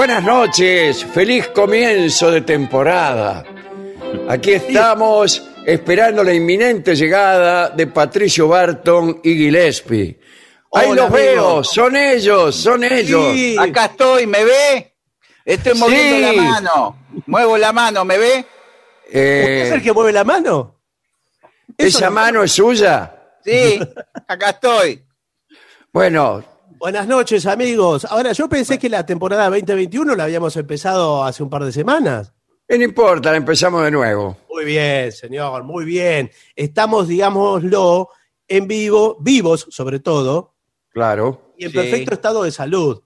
Buenas noches, feliz comienzo de temporada. Aquí estamos esperando la inminente llegada de Patricio Barton y Gillespie. Ahí Hola, los veo, son ellos, son ellos. Sí. Acá estoy, ¿me ve? Estoy moviendo Sí. la mano. Muevo la mano, ¿me ve? Eh, ¿Es el que mueve la mano? ¿Esa no- mano es suya? Sí, acá estoy. Bueno, Buenas noches, amigos. Ahora, yo pensé que la temporada 2021 la habíamos empezado hace un par de semanas. no importa, empezamos de nuevo. Muy bien, señor, muy bien. Estamos, digámoslo, en vivo, vivos sobre todo, Claro. y en Sí. perfecto estado de salud.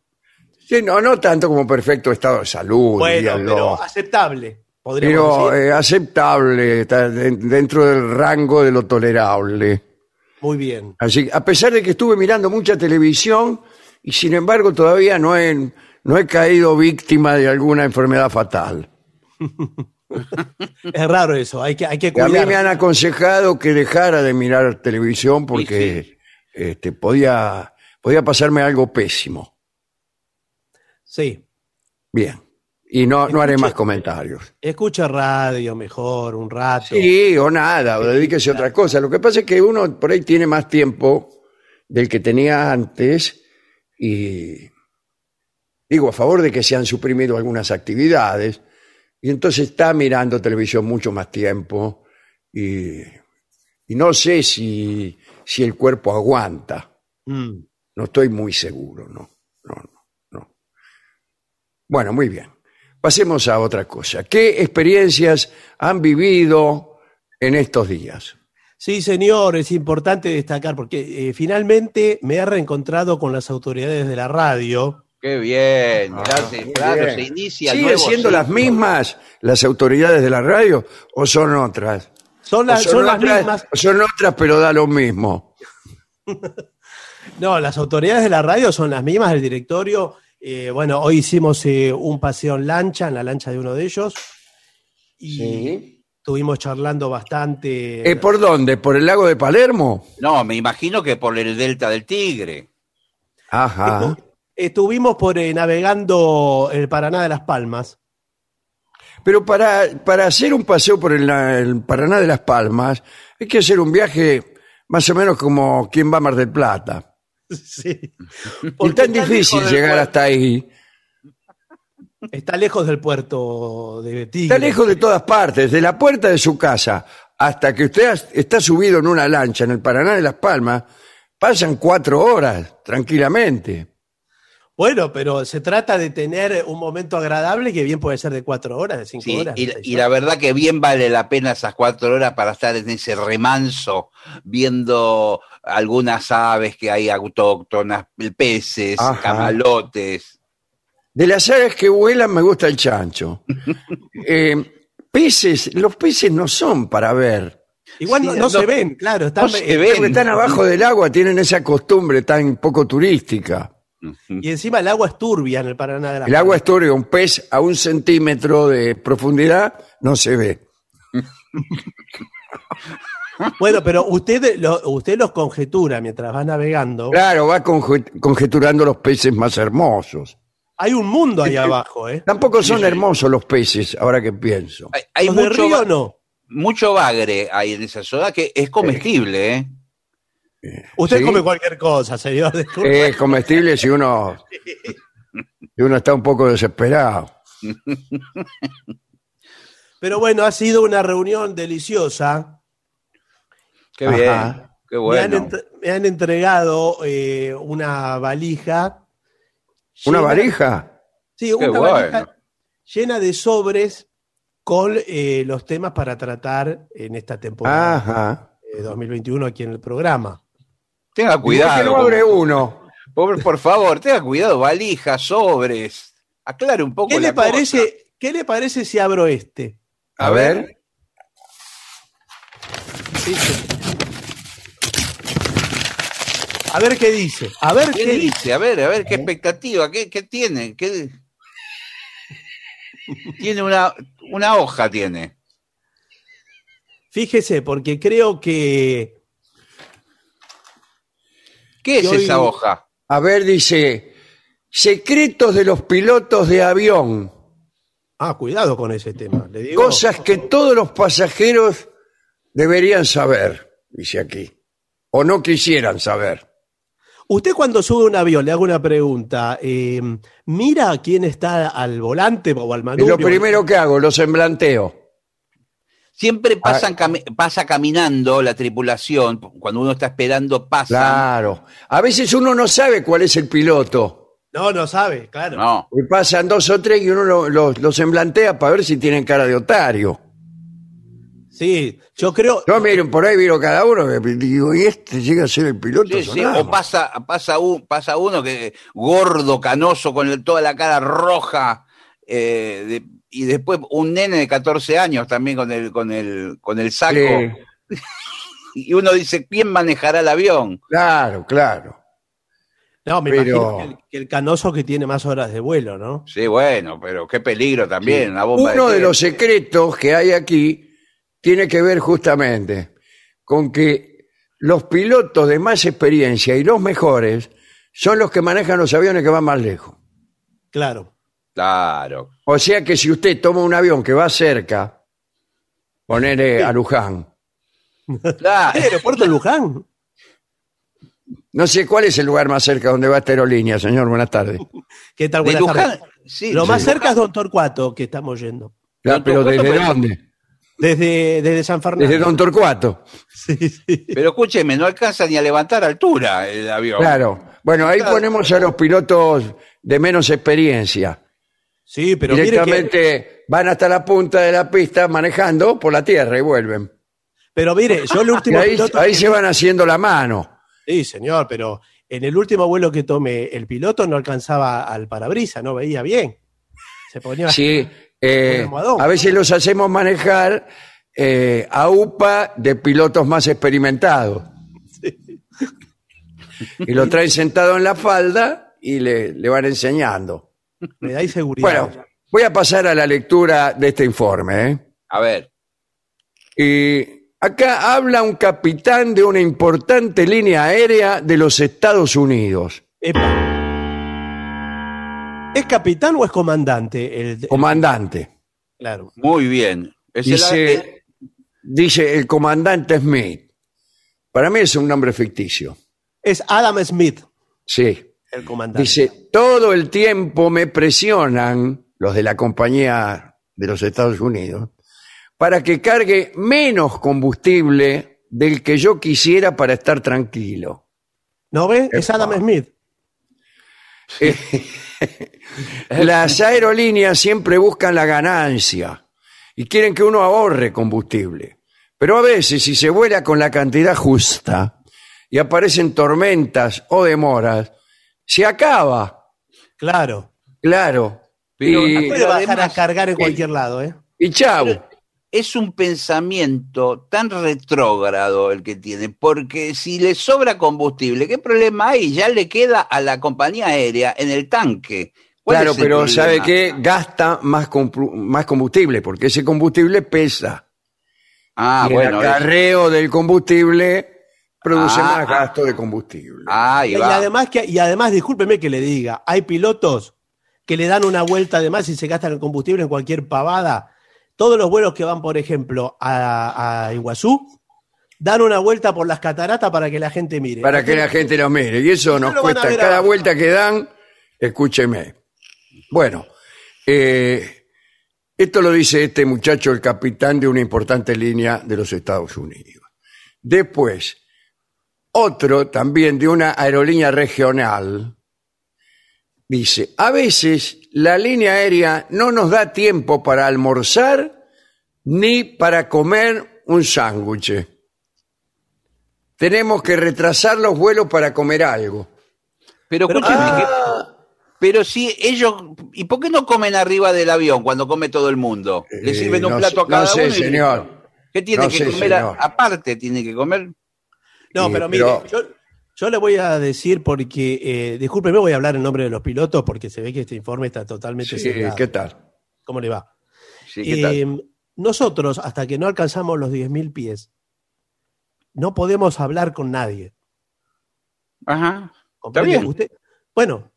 Sí, no, no tanto como perfecto estado de salud, Bueno, díganlo. pero aceptable, podríamos pero decir. eh, aceptable, dentro del rango de lo tolerable. Muy bien. Así, a pesar de que estuve mirando mucha televisión y sin embargo todavía no he, no he caído víctima de alguna enfermedad fatal. Es raro eso, hay que, hay que A mí me han aconsejado que dejara de mirar televisión porque este, podía, podía pasarme algo pésimo. Sí. Bien. Y no, no haré más comentarios. Escucha radio mejor un rato. Sí, o nada, o dedíquese a otra cosa. Lo que pasa es que uno por ahí tiene más tiempo del que tenía antes y digo a favor de que se han suprimido algunas actividades y entonces está mirando televisión mucho más tiempo y, y no sé si, si el cuerpo aguanta. Mm. No estoy muy seguro, no, no, no, no. Bueno, muy bien. Pasemos a otra cosa. ¿Qué experiencias han vivido en estos días? Sí, señor, es importante destacar porque eh, finalmente me he reencontrado con las autoridades de la radio. Qué bien. Ah, Gracias, claro, bien. se inicia el ¿Siguen siendo las mismas las autoridades de la radio o son otras? Son, son las mismas. son otras, pero da lo mismo. No, las autoridades de la radio son las mismas del directorio. Eh, bueno, hoy hicimos eh, un paseo en lancha, en la lancha de uno de ellos. Y Sí. estuvimos charlando bastante. Eh, ¿Por dónde? ¿Por el lago de Palermo? No, me imagino que por el delta del Tigre. Ajá. Estu- Estuvimos por eh, navegando el Paraná de las Palmas. Pero para, para hacer un paseo por el, el Paraná de las Palmas, hay que hacer un viaje más o menos como quien va a Mar del Plata. Sí. Tan difícil llegar puerto- hasta ahí. Está lejos del puerto de Tigre. Está lejos de todas partes, de la puerta de su casa hasta que usted está subido en una lancha en el Paraná de las Palmas, pasan cuatro horas tranquilamente. Bueno, pero se trata de tener un momento agradable que bien puede ser de cuatro horas, de cinco Sí, horas. y, y la verdad que bien vale la pena esas cuatro horas para estar en ese remanso, viendo algunas aves que hay autóctonas, peces, Ajá. camalotes. De las aves que vuelan me gusta el chancho. Eh, peces, los peces no son para ver. Igual no, Sí, no no- se ven, claro. Están, no se eh, ven. Están abajo del agua, tienen esa costumbre tan poco turística. Y encima el agua es turbia en el Paraná de la El agua es turbia, un pez a un centímetro de profundidad no se ve. Bueno, pero usted, lo- usted los conjetura mientras va navegando. Claro, va conje- conjeturando los peces más hermosos. Hay un mundo ahí abajo, ¿eh? Tampoco son hermosos los peces, ahora que pienso. Hay, hay Los de mucho, río ba- no. mucho bagre ahí en esa zona que es comestible, ¿eh? Usted ¿Sí? come cualquier cosa, señor. disculpe. Es comestible si uno, si uno está un poco desesperado. Pero bueno, ha sido una reunión deliciosa. Qué Ajá. bien, qué Me, han bueno. entre- me han entregado eh, una valija. ¿Una llena- varija? Sí, Qué una bueno. valija llena de sobres con eh, los temas para tratar en esta temporada Ajá. de 2021 aquí en el programa. Tenga ¿Y por qué cuidado. no abre uno? Por, por favor, tenga cuidado, valijas, sobres. Aclare un poco ¿Qué la le, cosa. parece, ¿Qué le parece si abro este? A ver. A ver qué dice. A ver ¿Qué qué dice. dice? A ver, a ver, qué expectativa, qué, qué tiene, qué... Tiene una, una hoja, tiene. Fíjese, porque creo que ¿Qué es esa hoja? A ver, dice, secretos de los pilotos de avión. Ah, cuidado con ese tema. Le digo, Cosas que todos los pasajeros deberían saber, dice aquí. O no quisieran saber. Usted cuando sube un avión, le hago una pregunta. eh, ¿Mira quién está al volante o al manubrio? lo primero que hago, lo semblanteo. Siempre Ah. pasan cami- pasa caminando la tripulación, cuando uno está esperando, pasa. Claro. A veces uno no sabe cuál es el piloto. No, no sabe, claro. No, Y pasan dos o tres y uno lo, lo- lo semblantea para ver si tienen cara de otario. Sí, yo creo. Yo miren, por ahí miro cada uno y digo, ¿y este llega a ser el piloto? Sí, sí, Sonama? o pasa, pasa, un, pasa uno que gordo, canoso, con el- toda la cara roja, eh, de- y después un nene de 14 años también con el, con el, con el saco, Sí, y uno dice, ¿quién manejará el avión? claro, claro. No, me pero- imagino que el, que el canoso que tiene más horas de vuelo, ¿no? Sí, bueno, pero qué peligro también, una bomba Uno de los secretos que hay aquí tiene que ver justamente con que los pilotos de más experiencia y los mejores son los que manejan los aviones que van más lejos. Claro. Claro. O sea que si usted toma un avión que va cerca, ponerle a Luján, Claro. ¿El aeropuerto de Luján? no sé cuál es el lugar más cerca donde va esta aerolínea, señor, buenas tardes. ¿Qué tal? De Buenas Luján, tardes. sí, Lo sí. más cerca es Don Torcuato, que estamos yendo. Don pero ¿desde pero- dónde? Desde, desde San Fernando. Desde Don Torcuato. Sí, sí. Pero escúcheme, no alcanza ni a levantar altura el avión. Claro. Bueno, ahí Claro. ponemos a los pilotos de menos experiencia. Sí, pero mire que, Directamente van hasta la punta de la pista manejando por la tierra y vuelven. pero mire, yo el último ahí, piloto ahí que se vi- van haciendo la mano. Sí, señor, pero en el último vuelo que tomé, el piloto no alcanzaba al parabrisa, no veía bien. Se ponía Sí, eh, a veces los hacemos manejar eh, a UPA de pilotos más experimentados. Y lo traen sentado en la falda y le, le van enseñando. me da inseguridad. Bueno, voy a pasar a la lectura de este informe. ¿eh? A ver, Y acá habla un capitán de una importante línea aérea de los Estados Unidos. Epa. ¿Es capitán o es comandante? El, Comandante. Claro. Muy bien. Es el- el- Dice, dice el comandante Smith. Para mí es un nombre ficticio. Es Adam Smith, Sí. el comandante. Dice, todo el tiempo me presionan los de la compañía de los Estados Unidos para que cargue menos combustible del que yo quisiera para estar tranquilo. ¿No ve? Es. Adam Smith. Las aerolíneas siempre buscan la ganancia y quieren que uno ahorre combustible. Pero a veces, si se vuela con la cantidad justa y aparecen tormentas o demoras, se acaba, Claro. claro. Pero y, Puede bajar además- a cargar en cualquier lado, ¿eh? y chau. Es un pensamiento tan retrógrado el que tiene, porque si le sobra combustible, ¿qué problema hay? Ya le queda a la compañía aérea en el tanque. ¿Cuál Claro, el pero problema? ¿sabe qué? Gasta más, más combustible, porque ese combustible pesa. Ah, y el bueno. es- acarreo del combustible produce Ah, más ah. gasto de combustible. Ah, Y va. además, que, y además, discúlpeme que le diga, hay pilotos que le dan una vuelta además y se gastan el combustible en cualquier pavada. Todos los vuelos que van, por ejemplo, a, a Iguazú, dan una vuelta por las cataratas para que la gente mire. para que la gente lo mire. Y eso nos cuesta cada vuelta que dan, escúcheme. Bueno, eh, esto lo dice este muchacho, el capitán de una importante línea de los Estados Unidos. Después, otro también de una aerolínea regional, dice, a veces la línea aérea no nos da tiempo para almorzar ni para comer un sándwich. Tenemos que retrasar los vuelos para comer algo. Pero Pero- escúcheme, Ah. que- pero si ellos, ¿y por qué no comen arriba del avión cuando come todo el mundo? Le Eh, sirven un no plato sé- a cada no sé, uno. y- señor. ¿Qué tiene No que sé, comer a- señor. aparte? Tiene que comer. No, Sí, pero mire, pero- yo, yo le voy a decir porque, eh, discúlpeme, voy a hablar en nombre de los pilotos porque se ve que este informe está totalmente Sí. ¿Qué tal? ¿Cómo le va? Sí, ¿qué tal? Eh, nosotros, hasta que no alcanzamos los 10.000 pies, no podemos hablar con nadie. Ajá. ¿Comprende? bien. Usted, bueno,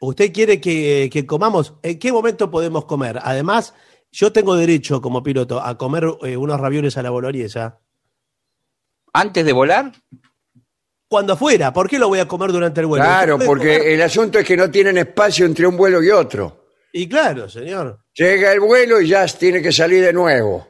usted quiere que, que comamos. ¿En qué momento podemos comer? Además, yo tengo derecho como piloto a comer eh, unos ravioles a la boloñesa. ¿Antes de volar? Cuando fuera, ¿por qué lo voy a comer durante el vuelo? Claro, porque comer- el asunto es que no tienen espacio entre un vuelo y otro. Y claro, señor. Llega el vuelo y ya tiene que salir de nuevo.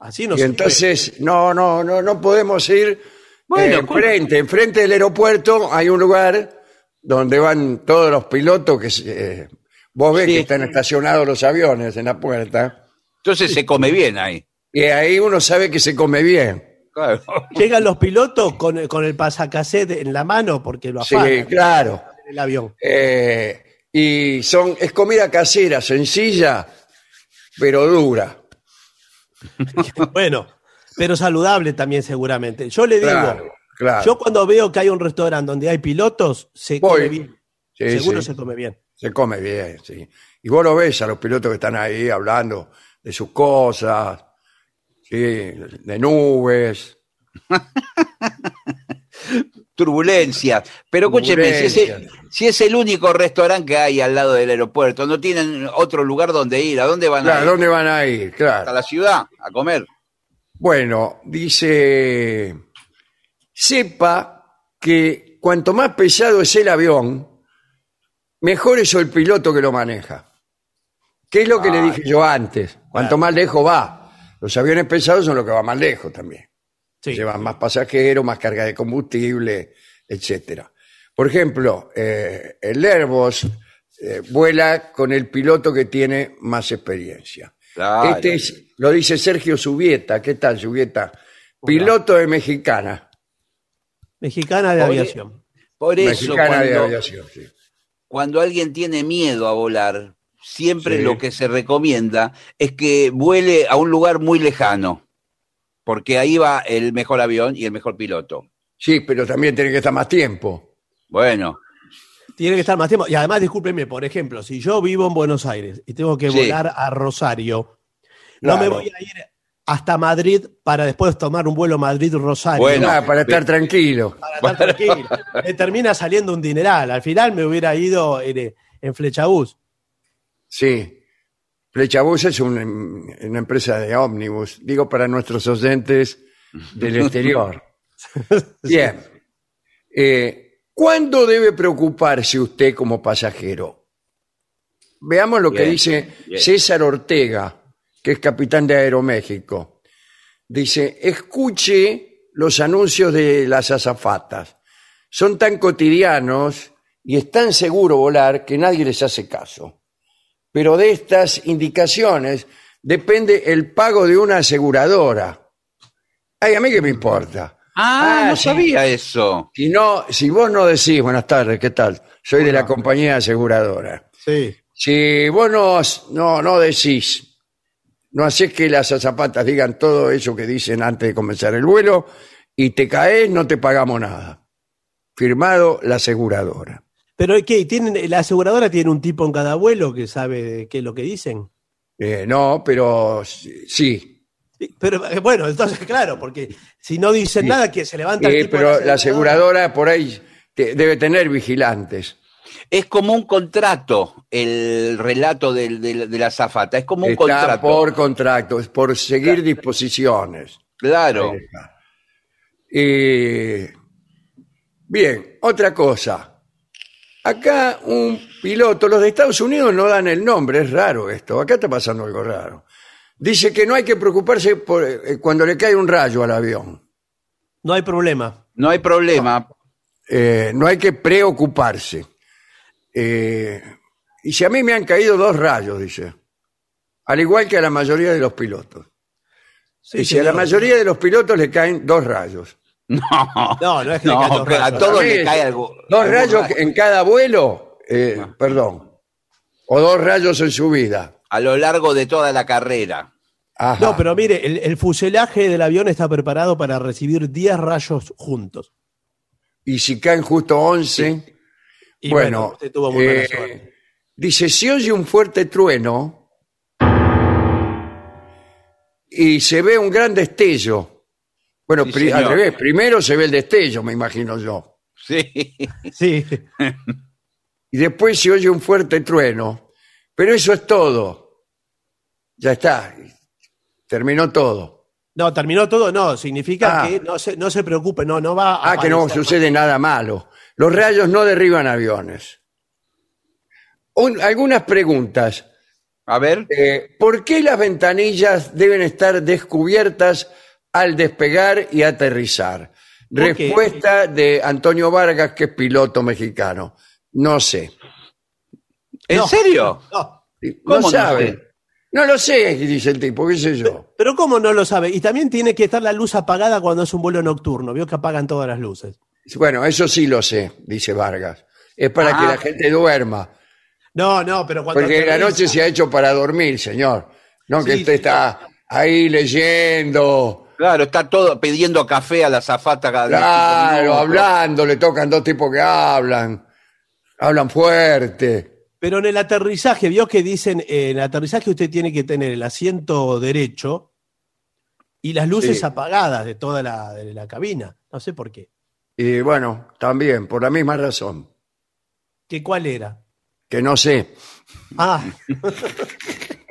Así no y se entonces, no, no, no, no podemos ir Bueno, eh, enfrente. Enfrente del aeropuerto hay un lugar donde van todos los pilotos que se- eh, vos ves Sí. que están estacionados los aviones en la puerta. Entonces se come bien ahí. Y ahí uno sabe que se come bien. Claro. Llegan los pilotos con, el- con el pasacassette en la mano porque lo Sí, afanan claro. en el avión. Eh, y son, es comida casera, sencilla, pero dura. Bueno, pero saludable también seguramente. Yo le digo, Claro, claro. yo cuando veo que hay un restaurante donde hay pilotos, se Voy. come bien. Sí, Seguro sí. se come bien. Se come bien, sí. Y vos lo ves a los pilotos que están ahí hablando de sus cosas, sí, de nubes. Turbulencias. Pero escúcheme, si es, el, Turbulencias. si es el único restaurante que hay al lado del aeropuerto, no tienen otro lugar donde ir, ¿a dónde van a Claro, ir? ¿dónde van a ir? ¿A Claro. la ciudad? ¿A comer? Bueno, dice, sepa que cuanto más pesado es el avión, mejor es el piloto que lo maneja. ¿Qué es lo que le dije yo antes? Cuanto más lejos va. Los aviones pesados son los que van más lejos también. Sí. llevan más pasajeros, más carga de combustible, etcétera. Por ejemplo, eh, el Airbus eh, vuela con el piloto que tiene más experiencia. Claro. Este es, lo dice Sergio Subieta. ¿Qué tal, Subieta? Piloto de Mexicana. Mexicana de Oye, aviación. Por eso, Mexicana de aviación, sí. cuando alguien tiene miedo a volar, siempre Sí. lo que se recomienda es que vuele a un lugar muy lejano, porque ahí va el mejor avión y el mejor piloto. Sí, pero también tiene que estar más tiempo. Bueno, Tiene que estar más tiempo. Y además, discúlpeme, por ejemplo, si yo vivo en Buenos Aires y tengo que Sí. volar a Rosario, no me voy a ir hasta Madrid para después tomar un vuelo Madrid-Rosario. Bueno, Ah, para estar tranquilo. para estar tranquilo. Me termina saliendo un dineral. Al final me hubiera ido en, en Flechabús. Sí. Flechabús es un- una empresa de ómnibus, digo para nuestros oyentes del exterior. Bien. Eh, ¿Cuándo debe preocuparse usted como pasajero? Veamos lo que Bien, dice bien. César Ortega, que es capitán de Aeroméxico. Dice, escuche los anuncios de las azafatas. Son tan cotidianos y es tan seguro volar que nadie les hace caso. Pero de estas indicaciones depende el pago de una aseguradora. Ay, a mí qué me importa. Ah, Ah, no sabía eso. Si no, si vos no decís, buenas tardes, ¿qué tal? Soy de la compañía aseguradora. Sí. Si vos no, no, no decís, no haces que las azafatas digan todo eso que dicen antes de comenzar el vuelo y te caes, no te pagamos nada. Firmado la aseguradora. Pero ¿qué? ¿Tienen, ¿La aseguradora tiene un tipo en cada vuelo que sabe qué es lo que dicen? Eh, no, pero sí. Sí, Pero eh, bueno, entonces claro, porque si no dicen Sí. nada, que se levanta el Eh, tipo pero la aseguradora por ahí te- debe tener vigilantes. Es como un contrato el relato de la zafata. Es como un Está contrato. por contrato, es por seguir disposiciones. Claro. Eh, bien, otra cosa. Acá un piloto, los de Estados Unidos no dan el nombre, es raro esto. Acá está pasando algo raro. Dice que no hay que preocuparse por, eh, cuando le cae un rayo al avión. No hay problema. No hay problema. Eh, no hay que preocuparse. Eh, y si a mí me han caído dos rayos, dice. Al igual que a la mayoría de los pilotos. Sí, y si a la mayoría de los pilotos le caen dos rayos. No, No, no es que no, a rayos. todos le cae algo. Dos rayos rayo. en cada vuelo, eh, perdón. O dos rayos en su vida. a lo largo de toda la carrera. Ajá. No, pero mire, el, el fuselaje del avión está preparado para recibir 10 rayos juntos. Y si caen justo 11, Y bueno, usted tuvo muy eh, dice, si oye un fuerte trueno y se ve un gran destello. Bueno, Sí, pri- al señor. revés, primero se ve el destello, me imagino yo. Sí. Sí. Y después se oye un fuerte trueno. Pero eso es todo. Ya está. Terminó todo. No, terminó todo, no. Significa Ah. que no se, no se preocupe, no, no va a. Ah, que no aparecer- sucede nada malo. Los rayos no derriban aviones. Un- algunas preguntas. A ver. Eh, ¿Por qué las ventanillas deben estar descubiertas al despegar y aterrizar? Respuesta de Antonio Vargas, que es piloto mexicano. No sé. ¿En No. serio? No. ¿Cómo no sabe. sé? No lo sé, dice el tipo, qué sé yo. Pero ¿cómo no lo sabe? Y también tiene que estar la luz apagada cuando es un vuelo nocturno. Vio que apagan todas las luces. Bueno, eso sí lo sé, dice Vargas. Es para Ah. que la gente duerma. No, no, pero cuando. Porque la aterriza- noche se ha hecho para dormir, señor. No que Sí, usted está ahí leyendo, Claro, está todo pidiendo café a la zafata cada claro, hablando, le tocan dos tipos que hablan, hablan fuerte. Pero en el aterrizaje, vio que dicen, eh, en el aterrizaje usted tiene que tener el asiento derecho y las luces Sí. apagadas de toda la, de la cabina. No sé por qué. Y bueno, también, por la misma razón, ¿Qué cuál era? que no sé. Ah,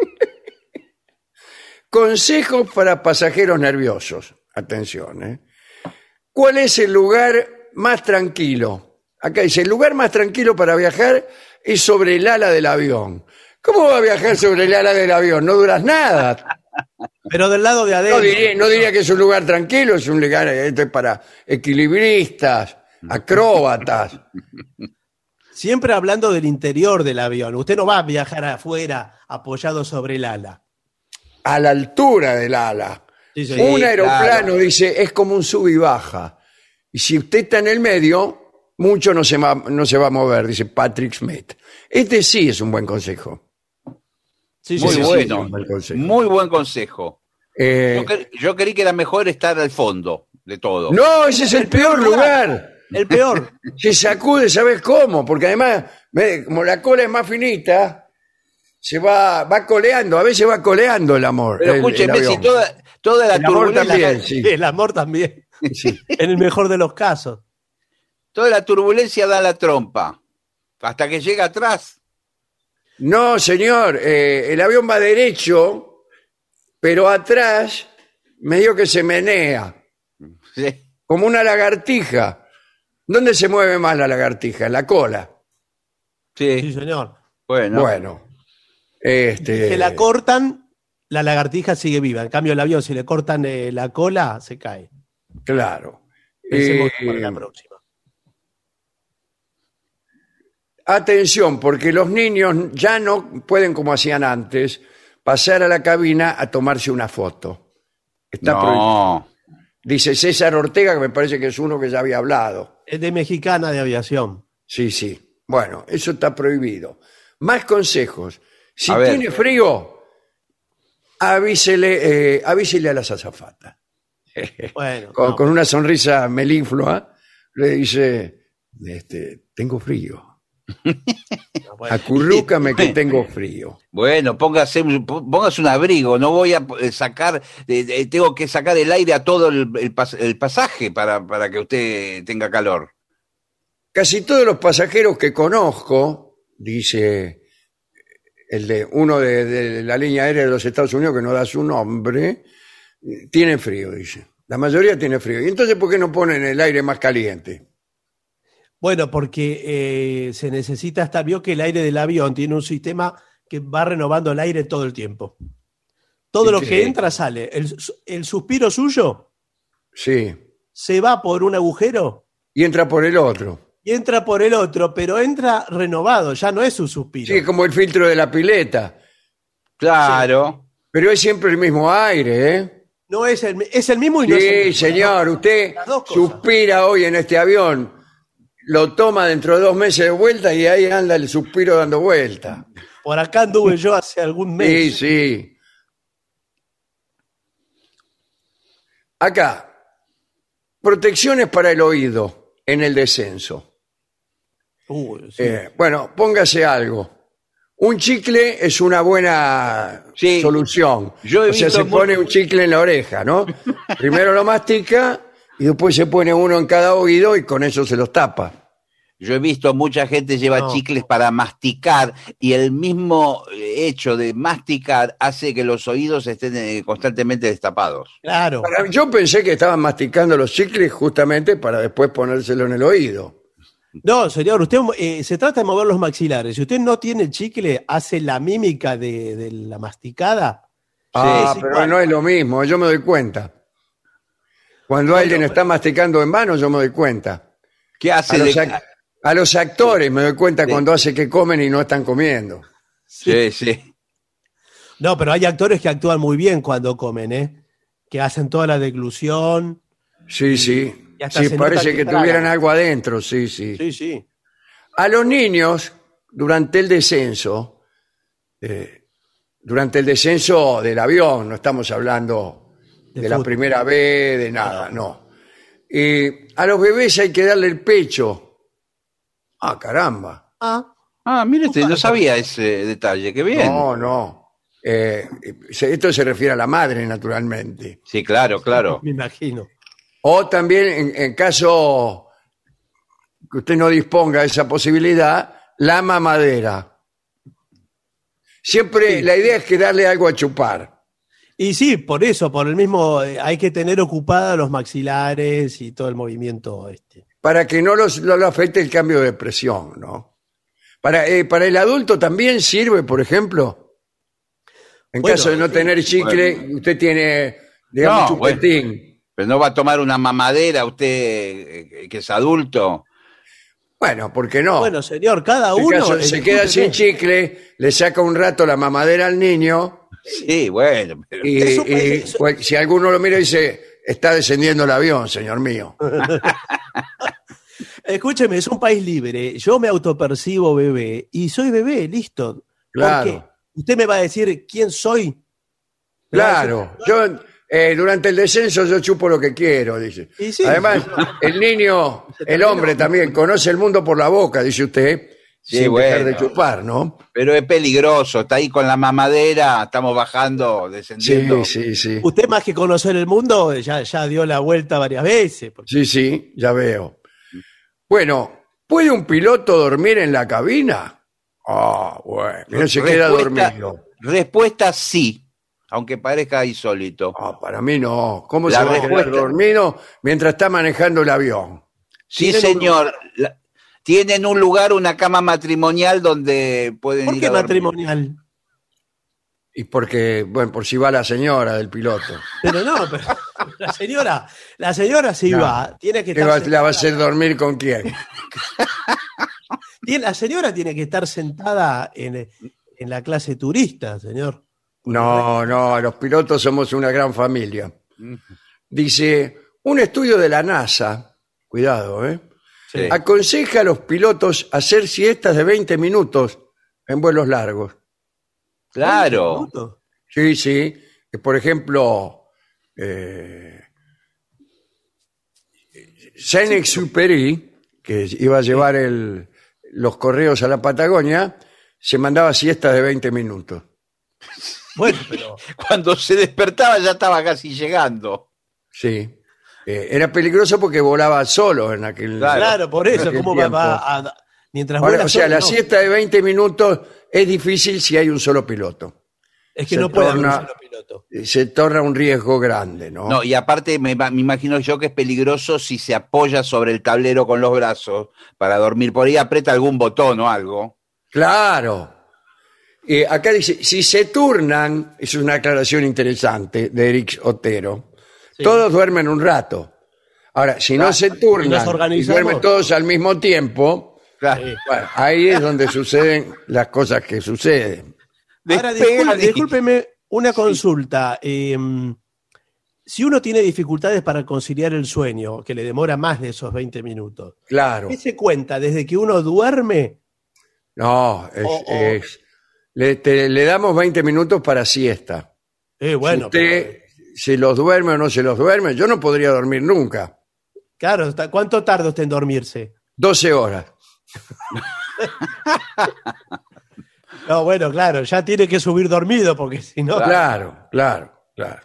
Consejos para pasajeros nerviosos. Atención, ¿eh? ¿Cuál es el lugar más tranquilo? Acá dice, el lugar más tranquilo para viajar es sobre el ala del avión. ¿Cómo va a viajar sobre el ala del avión? No duras nada. pero del lado de No adentro. diría, no diría que es un lugar tranquilo, es un lugar esto es para equilibristas, acróbatas. Siempre hablando del interior del avión. Usted no va a viajar afuera apoyado sobre el ala. A la altura del ala. Sí, un aeroplano, claro. dice, es como un sub y baja. Y si usted está en el medio, mucho no se, va, no se va a mover, dice Patrick Smith. Este sí es un buen consejo. Sí, sí, Muy sí, sí. bueno. buen consejo. Muy buen consejo. Eh, Yo, cre- yo creí que era mejor estar al fondo de todo. no, ese es el peor lugar. El peor. Se sacude, ¿sabes cómo? Porque además, como la cola es más finita, se va, va coleando, a veces va coleando el amor. Pero el- el escúcheme, si toda, toda la El amor turbulencia, también, sí. El amor también. Sí. En el mejor de los casos. toda la turbulencia da la trompa. Hasta que llega atrás. No, señor, eh, el avión va derecho, pero atrás medio que se menea, Sí. como una lagartija. ¿Dónde se mueve más la lagartija? En la cola. Sí, Sí, señor. bueno. Bueno. Este, Que la cortan, la lagartija sigue viva. En cambio, el avión, si le cortan eh, la cola, se cae. Claro. Pensemos Eh, para la próxima. Atención, porque los niños ya no pueden, como hacían antes, pasar a la cabina a tomarse una foto. Está prohibido. No. Dice César Ortega, que me parece que es uno que ya había hablado. Es de mexicana de aviación. Sí, sí. Bueno, eso está prohibido. Más consejos. Si A ver. tiene frío, avísele, eh, avísele a las azafatas. Bueno, Con, no. con una sonrisa meliflua, le dice, este, tengo frío. No, bueno. Acurrúcame que tengo frío. Bueno, póngase, un- póngase un abrigo, no voy a eh, sacar, eh, eh, tengo que sacar el aire a todo el, el pas- el pasaje para, para que usted tenga calor. Casi todos los pasajeros que conozco, dice el de uno de, de la línea aérea de los Estados Unidos que no da su nombre, tienen frío, dice. La mayoría tiene frío. ¿Y entonces por qué no ponen el aire más caliente? Bueno, porque eh, se necesita hasta, vio que el aire del avión tiene un sistema que va renovando el aire todo el tiempo. Todo ¿Y lo que entra sale. El, el suspiro suyo Sí. se va por un agujero Y entra por el otro. Y entra por el otro, pero entra renovado, ya no es un suspiro. Sí, como el filtro de la pileta. Claro. Pero es siempre el mismo aire, ¿eh? No es el, es el mismo y no es el Sí, mismo. señor, usted suspira hoy en este avión, lo toma dentro de dos meses de vuelta y ahí anda el suspiro dando vuelta. Por acá anduve yo hace algún mes. Sí, sí. Acá, protecciones para el oído en el descenso. Sí. Eh, bueno, póngase algo. Un chicle es una buena Sí. solución. Yo he o sea, visto se mu- pone un chicle en la oreja, ¿no? Primero lo mastica y después se pone uno en cada oído y con eso se los tapa. Yo he visto mucha gente lleva No. chicles para masticar y el mismo eh, hecho de masticar hace que los oídos estén eh, constantemente destapados. Claro. Para- Yo pensé que estaban masticando los chicles justamente para después ponérselo en el oído. No, señor, usted eh, se trata de mover los maxilares. Si usted no tiene chicle, hace la mímica de, de la masticada. Ah, pero igual. no es lo mismo, yo me doy cuenta. Cuando alguien está masticando en vano, yo me doy cuenta. ¿Qué A hace los, de ac- a los actores me doy cuenta Sí. cuando hace que comen y no están comiendo. Sí, sí. No, pero hay actores que actúan muy bien cuando comen, ¿eh? Que hacen toda la deglución. Sí, sí. Y hasta Sí, se parece que tuvieran algo adentro, sí, sí. Sí, sí. A los niños, durante el descenso, eh, durante el descenso del avión, no estamos hablando de, De la primera vez, de nada, no. Eh, a los bebés hay que darle el pecho. Ah, caramba. Ah, Ah, mire, usted no sabía ese detalle, qué bien. No, no. Eh, se- esto se refiere a la madre, naturalmente. Sí, claro, claro. me imagino. O también, en, en caso que usted no disponga de esa posibilidad, la mamadera. Siempre la idea es que darle algo a chupar. Y sí, por eso, por el mismo, eh, hay que tener ocupados los maxilares y todo el movimiento este. para que no, los, no lo afecte el cambio de presión, ¿no? Para, eh, para el adulto también sirve, por ejemplo, en Bueno, caso de no sí, tener chicle, usted tiene, digamos, No, chupetín. Pero no va a tomar una mamadera usted eh, que es adulto. Bueno, ¿por qué no? Bueno, señor, cada En uno. caso se eh, queda sin chicle, le saca un rato la mamadera al niño Sí, bueno, pero y, Eso- y eso- cual- si alguno lo mira y dice, está descendiendo el avión, señor mío. Escúcheme, es un país libre. Yo me autopercibo bebé y soy bebé, listo. ¿Por Claro. qué? Usted me va a decir quién soy. Claro, yo eh, durante el descenso yo chupo lo que quiero, dice. Y sí. Además, el niño, el hombre también conoce el mundo por la boca, dice usted, Sí, sin dejar de chupar, ¿no? pero es peligroso. Está ahí con la mamadera, estamos bajando, descendiendo. Sí, sí, sí. Usted más que conocer el mundo, ya, ya dio la vuelta varias veces. porque- Sí, sí, ya veo. Bueno, ¿puede un piloto dormir en la cabina? Ah, bueno. Mira, se queda dormido. Respuesta sí, aunque parezca insólito. Ah, para mí no. ¿Cómo La se va a quedar dormido mientras está manejando el avión? Sí, señor. La- tienen un lugar, una cama matrimonial donde pueden ¿Por ir qué a matrimonial? Y porque, bueno, por si va la señora del piloto. Pero no, pero la señora, la señora si No. va, tiene que ¿Qué estar va- ¿La va a hacer dormir con quién? la señora tiene que estar sentada en, en la clase turista, señor. No, no, los pilotos somos una gran familia. Dice, un estudio de la NASA, cuidado, ¿eh? Sí. aconseja a los pilotos hacer siestas de 20 minutos en vuelos largos. Claro. Sí, sí. que, Por ejemplo, eh, Saint-Exupéry, que iba a llevar el- los correos a la Patagonia, se mandaba siestas de 20 minutos. Bueno, pero Cuando se despertaba ya estaba casi llegando. Sí. Eh, era peligroso porque volaba solo en aquel Claro. claro, por eso, ¿cómo va, va a, mientras Ahora, vuela o sea, solo, la no. siesta de 20 minutos es difícil si hay un solo piloto. es que se no puede haber un solo piloto. Eh, Se torna un riesgo grande, ¿no? No, y aparte me, me imagino yo que es peligroso si se apoya sobre el tablero con los brazos para dormir. Por ahí aprieta algún botón o algo. Claro. Eh, acá dice, si se turnan, es una aclaración interesante de Eric Otero, Sí. todos duermen un rato. Ahora, si no se turnan y duermen todos al mismo tiempo, Claro. Sí. bueno, ahí es donde suceden las cosas que suceden. Ahora, discúlpeme una consulta. eh, si uno tiene dificultades para conciliar el sueño, que le demora más de esos 20 minutos, Claro. ¿qué se cuenta? ¿Desde que uno duerme? No, es, O- o- es- le, te- le damos 20 minutos para siesta. Eh, bueno, si usted se los duerme o no se los duerme, yo no podría dormir nunca. pero, claro, ¿hasta ¿cuánto tarda usted en dormirse? 12 horas. No, bueno, claro, ya tiene que subir dormido porque si no... Claro, claro, claro.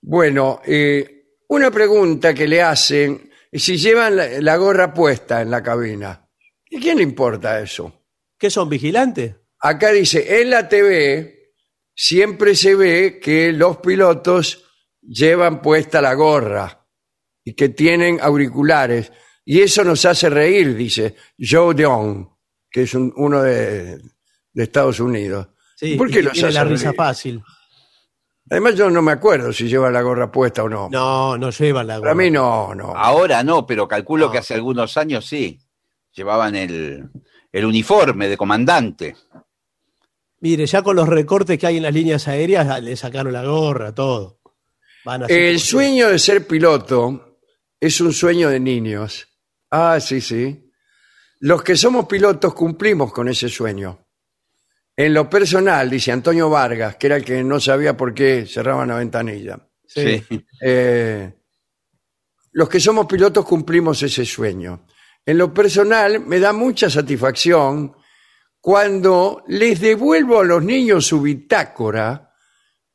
Bueno, eh, una pregunta que le hacen si llevan la, la gorra puesta en la cabina. ¿Y quién le importa eso? ¿Qué son vigilantes? Acá dice, en la TV siempre se ve que los pilotos llevan puesta la gorra y que tienen auriculares. Y eso nos hace reír, dice Joe Dion, que es un- uno de, de Estados Unidos. Sí, ¿Por qué que los tiene hace la risa reír? fácil. Además yo no me acuerdo si lleva la gorra puesta o no. No, no lleva la Para gorra. mí no, no. Ahora no, pero calculo No. que hace algunos años sí. Llevaban el, el uniforme de comandante. Mire, ya con los recortes que hay en las líneas aéreas, le sacaron la gorra, todo. Van El sueño de ser piloto es un sueño de niños. Ah, sí, sí. Los que somos pilotos cumplimos con ese sueño. En lo personal, dice Antonio Vargas, que era el que no sabía por qué cerraban la ventanilla. Sí. Eh, los que somos pilotos cumplimos ese sueño. En lo personal, me da mucha satisfacción cuando les devuelvo a los niños su bitácora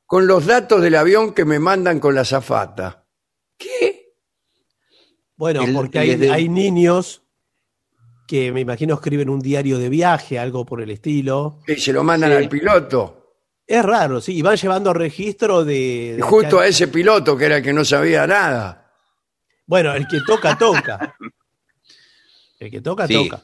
con los datos del avión que me mandan con la zafata. ¿Qué? Bueno, El- porque hay, niños que me imagino escriben un diario de viaje, algo por el estilo. Y se lo mandan Sí. al piloto. Es raro, sí, y van llevando registro de... Justo a ese piloto que era el que no sabía nada. Bueno, el que toca, toca. El que toca, Sí. toca.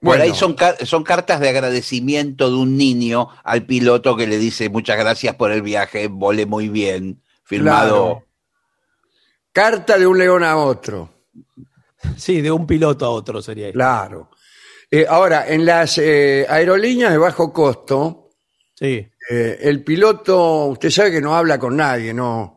Por Bueno. ahí son, son cartas de agradecimiento de un niño al piloto que le dice muchas gracias por el viaje, volé muy bien, firmado. Claro. Carta de un león a otro. Sí, de un piloto a otro sería. Claro. Eh, ahora, en las eh, aerolíneas de bajo costo, Sí. eh, el piloto, usted sabe que no habla con nadie, no,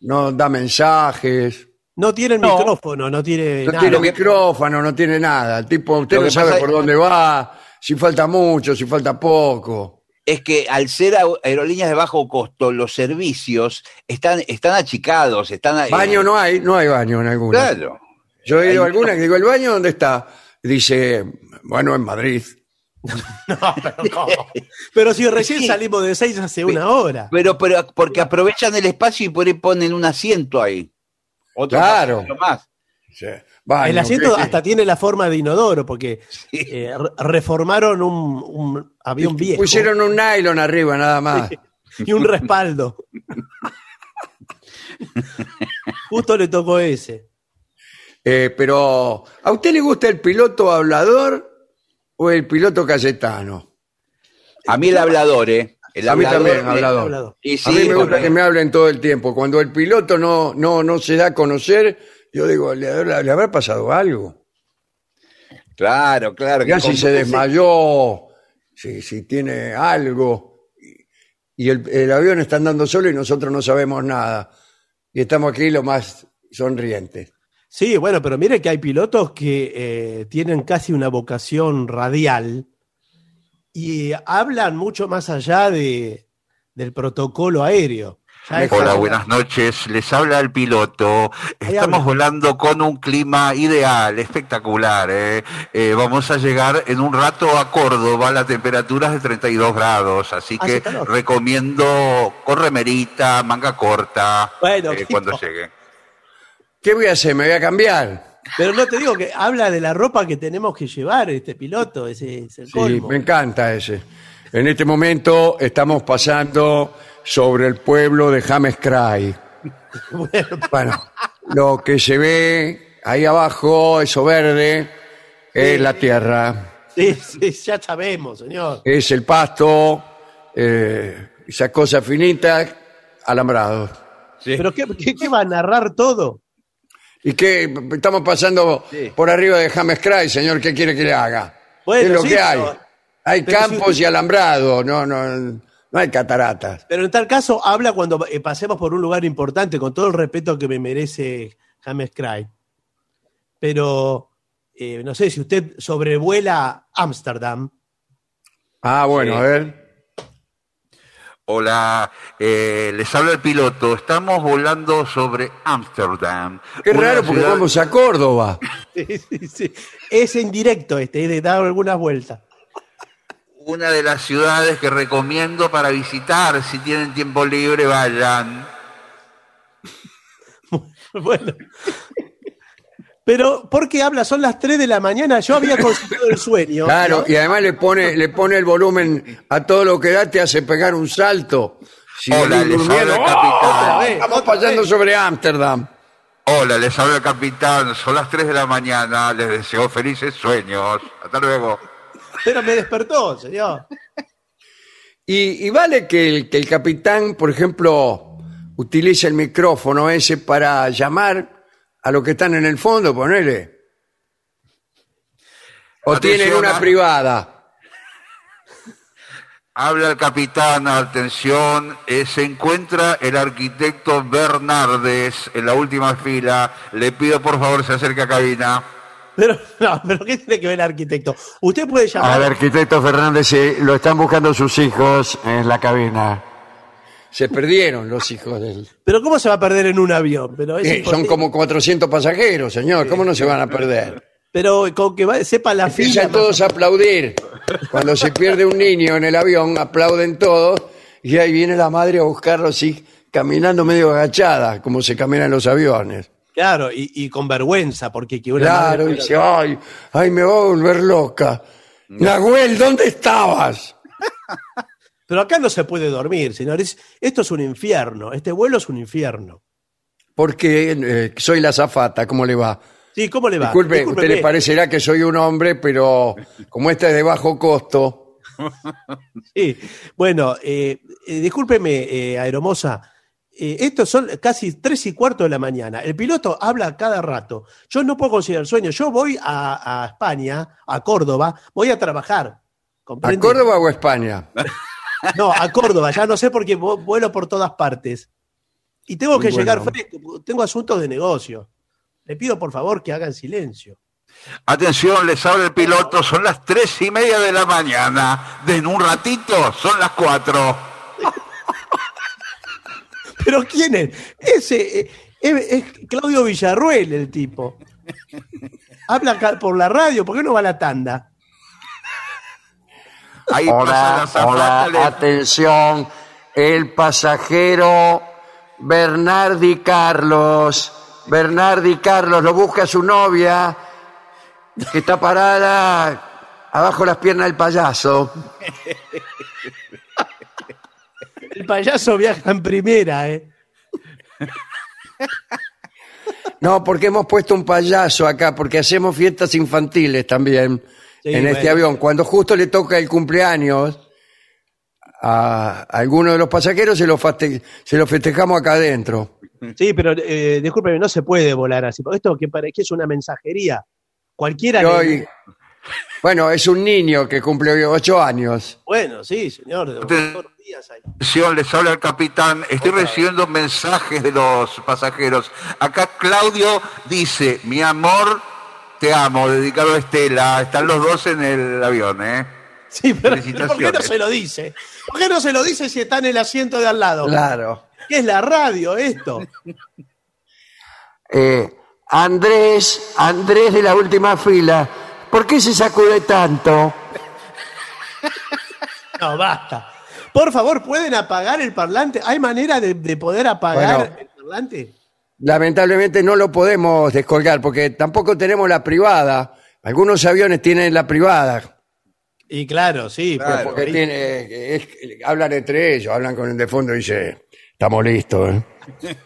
no da mensajes, No tiene No. micrófono, no tiene no nada. tiene micrófono, no tiene nada. El tipo, usted Lo no sabe pasa por es- dónde va, si falta mucho, si falta poco. Es que al ser aerolíneas de bajo costo, los servicios están, están achicados, están... eh, Baño no hay, no hay baño en algunas. Claro. Yo he ido a algunas que digo, ¿el baño dónde está? Dice, bueno, en Madrid. No, pero, ¿cómo? Pero si recién Sí. salimos de seis hace una hora. Pero, pero porque aprovechan el espacio y por ahí ponen un asiento ahí. Otro Claro. más. Sí. Baño, el asiento ¿qué- hasta tiene la forma de inodoro, porque eh, re- reformaron un, un avión viejo Pusieron un nylon arriba nada más. y un respaldo. Justo le tocó ese. Eh, pero, ¿a usted le gusta el piloto hablador o el piloto Cayetano? A mí el hablador, ¿eh? El A mí también, me- hablador. hablador. Y a mí me gusta porque- que me hablen todo el tiempo. Cuando el piloto no, no, no se da a conocer, yo digo, ¿le, habrá- le habrá pasado algo? Claro, claro. Ya si se desmayó, si, si tiene algo, y el, el avión está andando solo y nosotros no sabemos nada. Y estamos aquí lo más sonrientes. Sí, bueno, pero mire que hay pilotos que eh, tienen casi una vocación radial y hablan mucho más allá de, del protocolo aéreo. Hola, buenas noches. Les habla el piloto. Estamos volando con un clima ideal, espectacular. ¿eh? Eh, vamos a llegar en un rato a Córdoba. La temperatura es de 32 grados, así Hace que calor. recomiendo con remerita, manga corta, Bueno, eh, cuando llegue. ¿Qué voy a hacer? ¿Me voy a cambiar? Pero no te digo que habla de la ropa que tenemos que llevar este piloto, ese es el Sí, colmo. me encanta ese. En este momento estamos pasando sobre el pueblo de James Cray. Bueno, lo que se ve ahí abajo, eso verde, es la tierra, sí, sí, ya sabemos, señor. es el pasto, eh, esas cosas finitas, alambrados. Sí. ¿Pero qué, qué- qué va a narrar todo? ¿Y qué? Estamos pasando Sí. por arriba de James Cray, señor, ¿qué quiere que le haga? Bueno, es lo sí, que hay. pero- Hay pero campos y alambrados, no, no, no hay cataratas. Pero en tal caso habla cuando eh, pasemos por un lugar importante, con todo el respeto que me merece James Cray. Pero eh, no sé si usted sobrevuela Ámsterdam. Ah, bueno, Sí. a ver. Hola, eh, les habla el piloto. Estamos volando sobre Ámsterdam. Qué raro porque ciudad- vamos a Córdoba. Sí, sí, sí. Es indirecto este, de dar algunas vueltas. Una de las ciudades que recomiendo para visitar. Si tienen tiempo libre, vayan. Bueno. Pero, ¿por qué habla? Son las 3 de la mañana. Yo había conseguido el sueño. Claro, y además le pone, le pone el volumen a todo lo que da, te hace pegar un salto. Si Hola, les habla el ¡oh! capitán. vez, Estamos pasando vez. sobre Ámsterdam. Hola, les habla el capitán. Son las 3 de la mañana. Les deseo felices sueños. Hasta luego. Pero me despertó, señor. Y, y vale que el, que el capitán, por ejemplo, utilice el micrófono ese para llamar a los que están en el fondo, ponele. O Atención, tienen una privada. Habla el capitán, atención, eh, se encuentra el arquitecto Bernardes en la última fila. Le pido por favor se acerque a cabina. Pero, no, pero ¿qué tiene que ver el arquitecto? Usted puede llamar. Al arquitecto Fernández eh, lo están buscando sus hijos en la cabina. Se perdieron los hijos del... Pero ¿cómo se va a perder en un avión? Pero es Eh, son como 400 pasajeros, señor. ¿Cómo no se van a perder? Pero con que va- sepa la fila. Empiezan todos a aplaudir. Cuando se pierde un niño en el avión, aplauden todos. Y ahí viene la madre a buscarlo así, caminando medio agachada, como se camina en los aviones. Claro, y, y con vergüenza, porque que una Claro, madre- y dice, ay, ay, me voy a volver loca. Nahuel, ¿dónde estabas? Pero acá no se puede dormir, señores. Esto es un infierno. Este vuelo es un infierno. Porque eh, soy la zafata, ¿cómo le va? Sí, ¿cómo le va? Disculpe, usted Discúlpeme. le parecerá que soy un hombre, pero como este es de bajo costo, Sí. Bueno, eh, eh, discúlpeme, eh, Aeromosa. Eh, estos son casi tres y cuarto de la mañana. El piloto habla cada rato. Yo no puedo considerar sueño. Yo voy a, a España, a Córdoba, voy a trabajar. ¿a ¿comprende? Córdoba o a España? No, a Córdoba, ya no sé porque vo- vuelo por todas partes. Y tengo que Bueno. llegar fresco, tengo asuntos de negocio. Le pido por favor que hagan silencio. Atención, les habla el piloto. Son las tres y media de la mañana. De en un ratito son las cuatro. ¿Pero quién es? Ese eh, es, es Claudio Villarruel, el tipo. Habla por la radio, ¿por qué no va a la tanda? Ahí pasa Hola, la zafata, hola, le- atención. El pasajero Bernardi Carlos Bernardi Carlos, lo busca su novia, que está parada abajo las piernas del payaso. El payaso viaja en primera, ¿eh? No, porque hemos puesto un payaso acá, porque hacemos fiestas infantiles también Sí, en este bueno. avión. Cuando justo le toca el cumpleaños a alguno de los pasajeros, se lo, se lo festejamos acá adentro. Sí, pero eh, discúlpeme, no se puede volar así. porque Esto que parece que es una mensajería. Cualquiera. Le- bueno, es un niño que cumple ocho años. Bueno, sí, señor. Atención, les habla el capitán. Estoy recibiendo mensajes de los pasajeros. Acá Claudio dice, mi amor, te amo, dedicado a Estela. Están los dos en el avión, ¿eh? Sí, pero ¿por qué no se lo dice? ¿Por qué no se lo dice si está en el asiento de al lado? Claro. ¿Qué es la radio esto? Eh, Andrés, Andrés de la última fila, ¿por qué se sacude tanto? No, basta. Por favor, ¿pueden apagar el parlante? ¿Hay manera de, de poder apagar Bueno. el parlante? Lamentablemente no lo podemos descolgar porque tampoco tenemos la privada. Algunos aviones tienen la privada. Y claro, sí. Claro. Porque tiene, es- hablan entre ellos, hablan con el de fondo y dice, estamos listos. ¿eh?".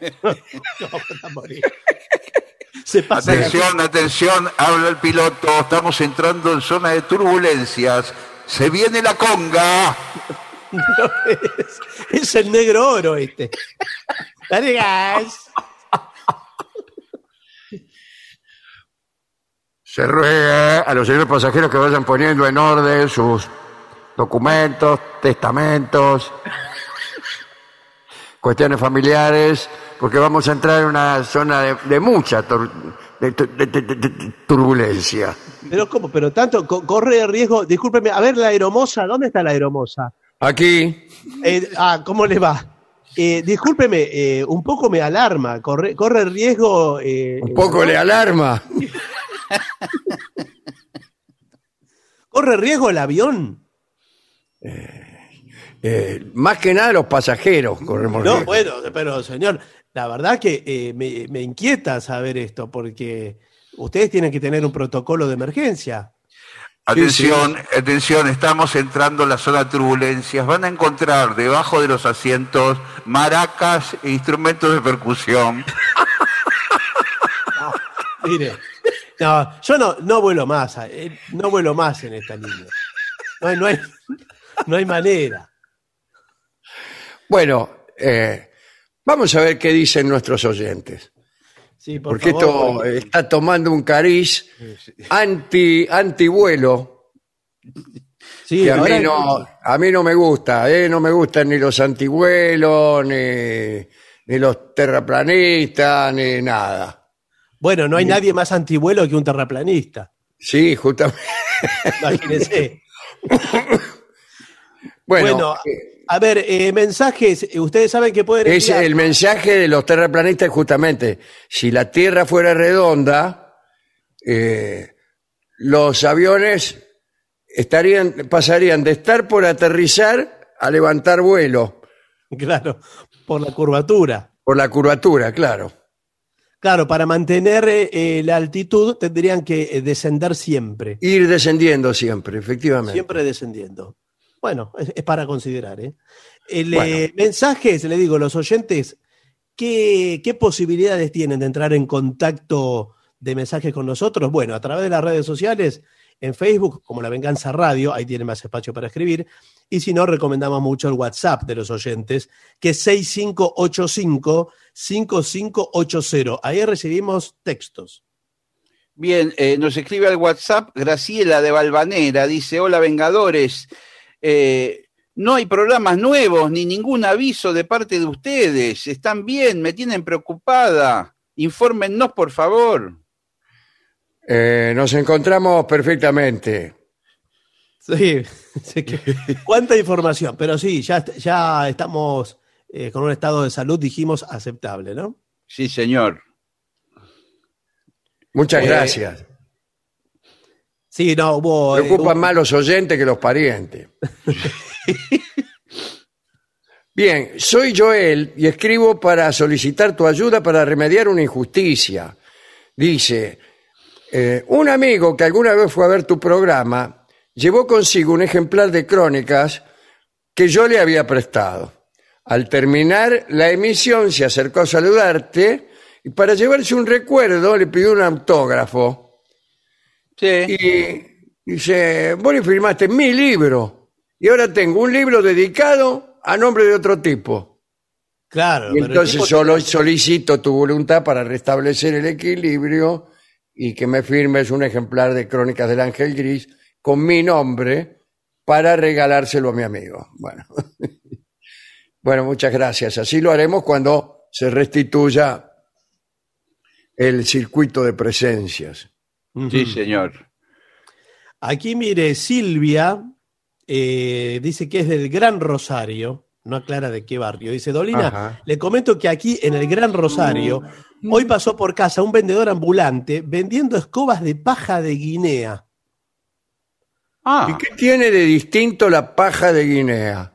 Se pasa Atención, atención, habla el piloto. Estamos entrando en zona de turbulencias. Se viene la conga. es, es el negro oro este. Dale gas. Se ruega a los señores pasajeros que vayan poniendo en orden sus documentos, testamentos, cuestiones familiares, porque vamos a entrar en una zona de, de mucha de- de- turbulencia. Pero ¿cómo? Pero tanto co- corre riesgo. Discúlpeme, a ver la aeromoza, ¿dónde está la aeromoza? Aquí, Eh, ah, ¿cómo le va? Eh, discúlpeme, eh, un poco me alarma. Corre, corre riesgo. eh, un poco le alarma. ¿Corre riesgo el avión? Eh, más que nada los pasajeros corremos No, riesgo. bueno, pero señor, la verdad que eh, me, me inquieta saber esto, porque ustedes tienen que tener un protocolo de emergencia. Atención, atención, estamos entrando en la zona de turbulencias. Van a encontrar debajo de los asientos maracas e instrumentos de percusión. Mire, no, yo no, no vuelo más, eh, no vuelo más en esta línea. No hay, no hay, no hay manera. Bueno, eh, vamos a ver qué dicen nuestros oyentes. Sí, por Porque favor, esto está tomando un cariz anti, antivuelo sí, que a mí, no, a mí no me gusta. ¿eh? No me gustan ni los antivuelos, ni, ni los terraplanistas, ni nada. Bueno, no hay nadie más antivuelo que un terraplanista. Sí, justamente. Imagínense. Bueno, Bueno, eh, a ver, eh, mensajes. Ustedes saben que pueden es enviar- el mensaje de los terraplanistas justamente. Si la Tierra fuera redonda, eh, los aviones estarían, pasarían de estar por aterrizar a levantar vuelo Claro, por la curvatura. por la curvatura, claro. Claro, para mantener eh, la altitud tendrían que eh, descender siempre. Ir descendiendo siempre, efectivamente. Siempre descendiendo. Bueno, es, es para considerar. ¿eh? El, Bueno. eh, mensajes, le digo, los oyentes, ¿qué, ¿qué posibilidades tienen de entrar en contacto de mensajes con nosotros? Bueno, a través de las redes sociales, en Facebook, como La Venganza Radio, ahí tiene más espacio para escribir. Y si no, recomendamos mucho el WhatsApp de los oyentes, que es 6585-5580. Ahí recibimos textos. Bien, eh, nos escribe al WhatsApp Graciela de Valvanera, dice, hola Vengadores, eh, no hay programas nuevos ni ningún aviso de parte de ustedes, están bien, me tienen preocupada, infórmennos por favor. Eh, nos encontramos perfectamente. Sí, sí que- cuánta información, pero sí, ya, ya estamos eh, con un estado de salud, dijimos, aceptable, ¿no? Sí, señor. Muchas Eh, gracias. Sí, no, hubo... eh, Preocupan hubo- más los oyentes que los parientes. Bien, soy Joel y escribo para solicitar tu ayuda para remediar una injusticia. Dice, eh, un amigo que alguna vez fue a ver tu programa llevó consigo un ejemplar de crónicas que yo le había prestado. Al terminar la emisión se acercó a saludarte y para llevarse un recuerdo le pidió un autógrafo. Sí. Y dice, vos le firmaste mi libro y ahora tengo un libro dedicado a nombre de otro tipo. Claro. Y entonces solo solicito tu voluntad para restablecer el equilibrio y que me firmes un ejemplar de Crónicas del Ángel Gris con mi nombre para regalárselo a mi amigo. Bueno, bueno, muchas gracias. Así lo haremos cuando se restituya el circuito de presencias. Sí, señor. Aquí mire, Silvia eh, dice que es del Gran Rosario, no aclara de qué barrio. Dice, Dolina, Ajá. le comento que aquí en el Gran Rosario, hoy pasó por casa un vendedor ambulante vendiendo escobas de paja de Guinea. Ah, ¿Y qué tiene de distinto la paja de Guinea?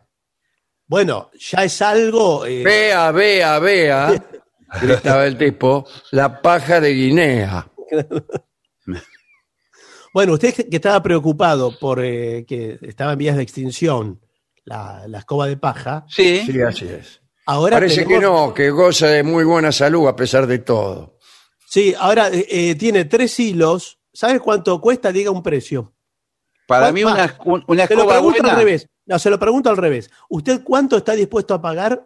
Bueno, ya es algo... eh, Vea, vea, vea, gritaba el tipo, la paja de Guinea. Bueno, usted que estaba preocupado por eh, que estaba en vías de extinción la, la escoba de paja, sí. Sí, así es. Ahora Parece que no, que goza de muy buena salud a pesar de todo. Sí, ahora eh, eh, tiene tres hilos. ¿Sabes cuánto cuesta? Diga un precio. Para mí una, un- una Se lo escoba pregunto buena. al revés. No, se lo pregunto al revés. ¿Usted cuánto está dispuesto a pagar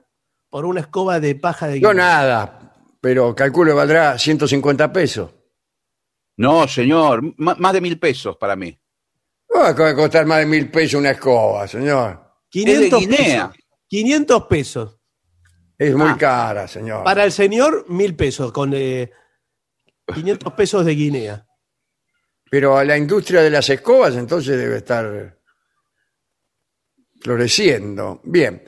por una escoba de paja de Yo Guinea? nada, pero calculo que valdrá 150 pesos. No, señor, m- más de mil pesos para mí. No va a costar más de mil pesos una escoba, señor. 500 Es de Guinea. pesos. 500 pesos. Es muy Ah. cara, señor. Para el señor, mil pesos, con eh, 500 pesos de Guinea. Pero a la industria de las escobas entonces debe estar floreciendo. Bien.